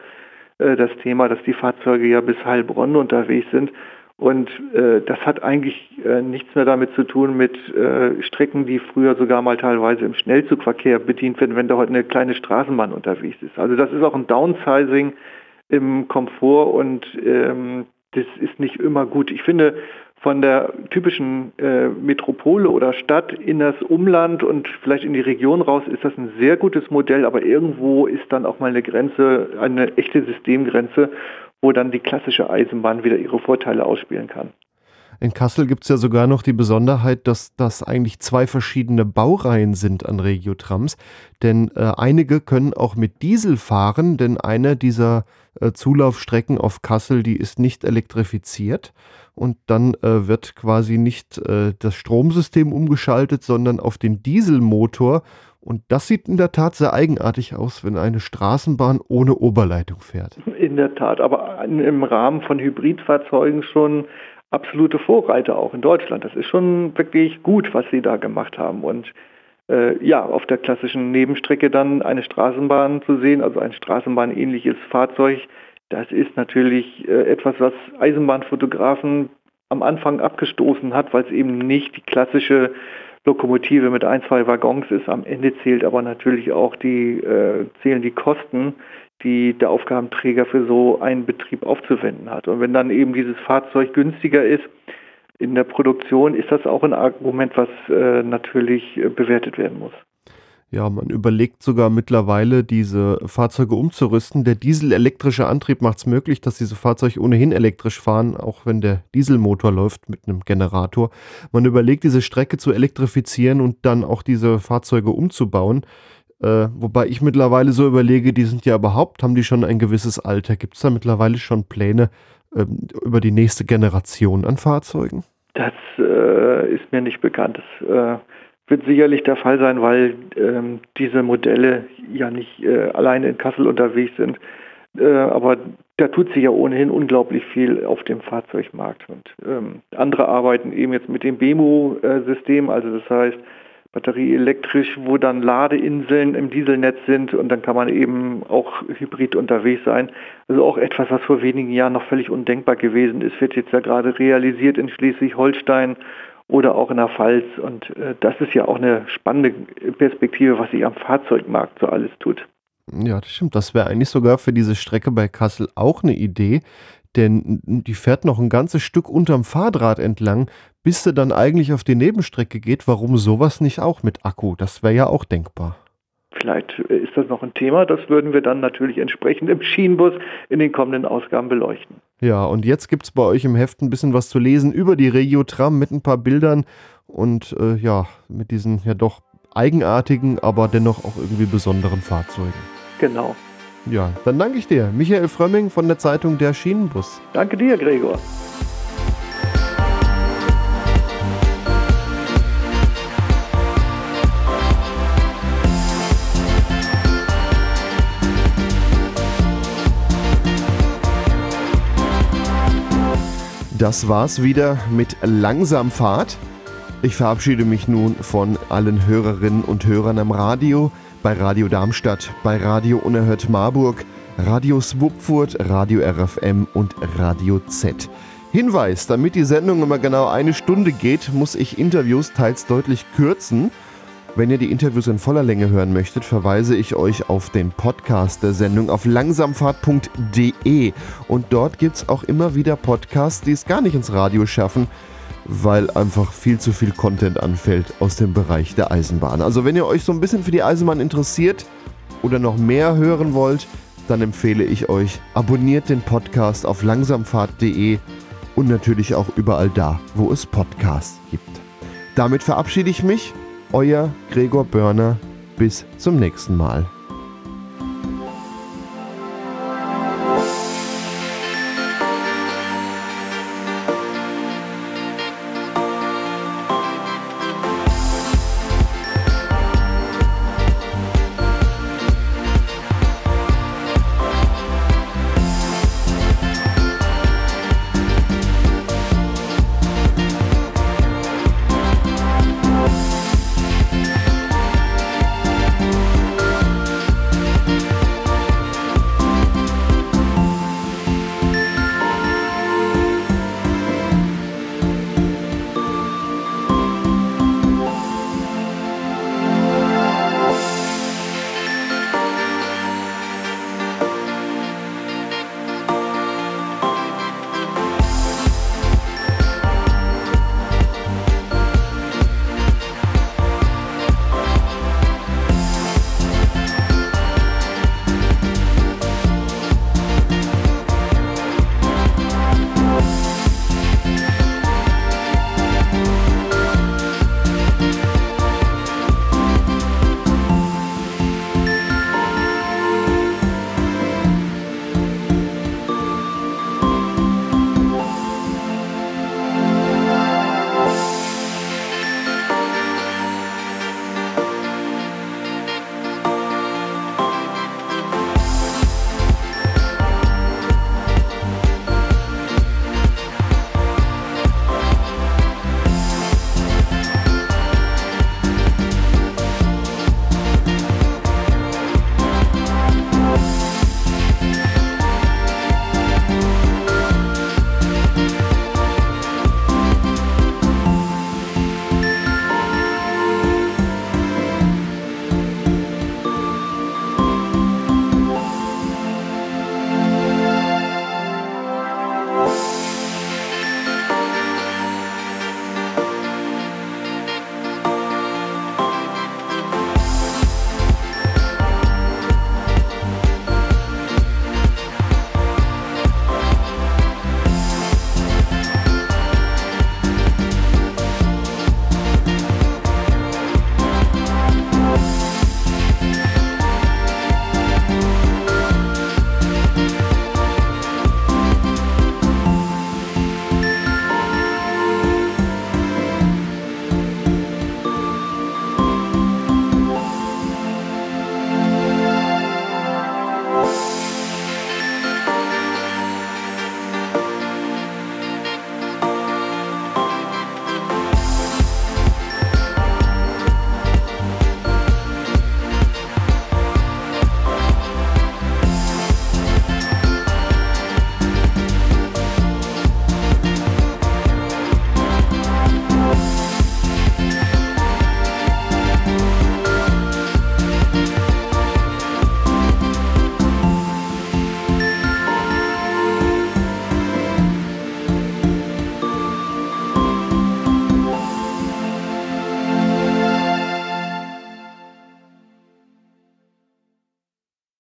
[SPEAKER 5] äh, das Thema, dass die Fahrzeuge ja bis Heilbronn unterwegs sind. Und äh, das hat eigentlich äh, nichts mehr damit zu tun mit äh, Strecken, die früher sogar mal teilweise im Schnellzugverkehr bedient werden, wenn da heute eine kleine Straßenbahn unterwegs ist. Also das ist auch ein Downsizing im Komfort und ähm, das ist nicht immer gut. Ich finde, von der typischen äh, Metropole oder Stadt in das Umland und vielleicht in die Region raus ist das ein sehr gutes Modell, aber irgendwo ist dann auch mal eine Grenze, eine echte Systemgrenze, wo dann die klassische Eisenbahn wieder ihre Vorteile ausspielen kann.
[SPEAKER 3] In Kassel gibt es ja sogar noch die Besonderheit, dass das eigentlich zwei verschiedene Baureihen sind an Regiotrams. Denn äh, einige können auch mit Diesel fahren, denn eine dieser äh, Zulaufstrecken auf Kassel, die ist nicht elektrifiziert. Und dann äh, wird quasi nicht äh, das Stromsystem umgeschaltet, sondern auf den Dieselmotor. Und das sieht in der Tat sehr eigenartig aus, wenn eine Straßenbahn ohne Oberleitung fährt.
[SPEAKER 5] In der Tat, aber im Rahmen von Hybridfahrzeugen schon absolute Vorreiter auch in Deutschland. Das ist schon wirklich gut, was sie da gemacht haben. Und äh, ja, auf der klassischen Nebenstrecke dann eine Straßenbahn zu sehen, also ein Straßenbahnähnliches Fahrzeug, das ist natürlich äh, etwas, was Eisenbahnfotografen am Anfang abgestoßen hat, weil es eben nicht die klassische Lokomotive mit ein, zwei Waggons ist. Am Ende zählt aber natürlich auch die, äh, zählen die Kosten, die der Aufgabenträger für so einen Betrieb aufzuwenden hat. Und wenn dann eben dieses Fahrzeug günstiger ist in der Produktion, ist das auch ein Argument, was äh, natürlich äh, bewertet werden muss.
[SPEAKER 3] Ja, man überlegt sogar mittlerweile, diese Fahrzeuge umzurüsten. Der dieselelektrische Antrieb macht es möglich, dass diese Fahrzeuge ohnehin elektrisch fahren, auch wenn der Dieselmotor läuft mit einem Generator. Man überlegt, diese Strecke zu elektrifizieren und dann auch diese Fahrzeuge umzubauen. Äh, wobei ich mittlerweile so überlege, die sind ja überhaupt, haben die schon ein gewisses Alter? Gibt es da mittlerweile schon Pläne äh, über die nächste Generation an Fahrzeugen?
[SPEAKER 5] Das äh, ist mir nicht bekannt. Das äh, wird sicherlich der Fall sein, weil ähm, diese Modelle ja nicht äh, alleine in Kassel unterwegs sind. Äh, aber da tut sich ja ohnehin unglaublich viel auf dem Fahrzeugmarkt. Und ähm, andere arbeiten eben jetzt mit dem BEMO-System, also das heißt batterieelektrisch, wo dann Ladeinseln im Dieselnetz sind und dann kann man eben auch hybrid unterwegs sein. Also auch etwas, was vor wenigen Jahren noch völlig undenkbar gewesen ist, wird jetzt ja gerade realisiert in Schleswig-Holstein oder auch in der Pfalz. Und äh, das ist ja auch eine spannende Perspektive, was sich am Fahrzeugmarkt so alles tut.
[SPEAKER 3] Ja, das stimmt. Das wäre eigentlich sogar für diese Strecke bei Kassel auch eine Idee, denn die fährt noch ein ganzes Stück unterm Fahrdraht entlang, bis sie dann eigentlich auf die Nebenstrecke geht. Warum sowas nicht auch mit Akku? Das wäre ja auch denkbar.
[SPEAKER 5] Vielleicht ist das noch ein Thema, das würden wir dann natürlich entsprechend im Schienenbus in den kommenden Ausgaben beleuchten.
[SPEAKER 3] Ja, und jetzt gibt es bei euch im Heft ein bisschen was zu lesen über die Regiotram mit ein paar Bildern und äh, ja, mit diesen ja doch eigenartigen, aber dennoch auch irgendwie besonderen Fahrzeugen.
[SPEAKER 5] Genau.
[SPEAKER 3] Ja, dann danke ich dir. Michael Frömming von der Zeitung Der Schienenbus.
[SPEAKER 5] Danke dir, Gregor.
[SPEAKER 3] Das war's wieder mit Langsamfahrt. Ich verabschiede mich nun von allen Hörerinnen und Hörern am Radio, bei Radio Darmstadt, bei Radio Unerhört Marburg, Radio Swupfurt, Radio RFM und Radio Z. Hinweis, damit die Sendung immer genau eine Stunde geht, muss ich Interviews teils deutlich kürzen. Wenn ihr die Interviews in voller Länge hören möchtet, verweise ich euch auf den Podcast der Sendung auf langsamfahrt.de. Und dort gibt es auch immer wieder Podcasts, die es gar nicht ins Radio schaffen, weil einfach viel zu viel Content anfällt aus dem Bereich der Eisenbahn. Also wenn ihr euch so ein bisschen für die Eisenbahn interessiert oder noch mehr hören wollt, dann empfehle ich euch, abonniert den Podcast auf langsamfahrt.de und natürlich auch überall da, wo es Podcasts gibt. Damit verabschiede ich mich euer Gregor Börner. Bis zum nächsten Mal.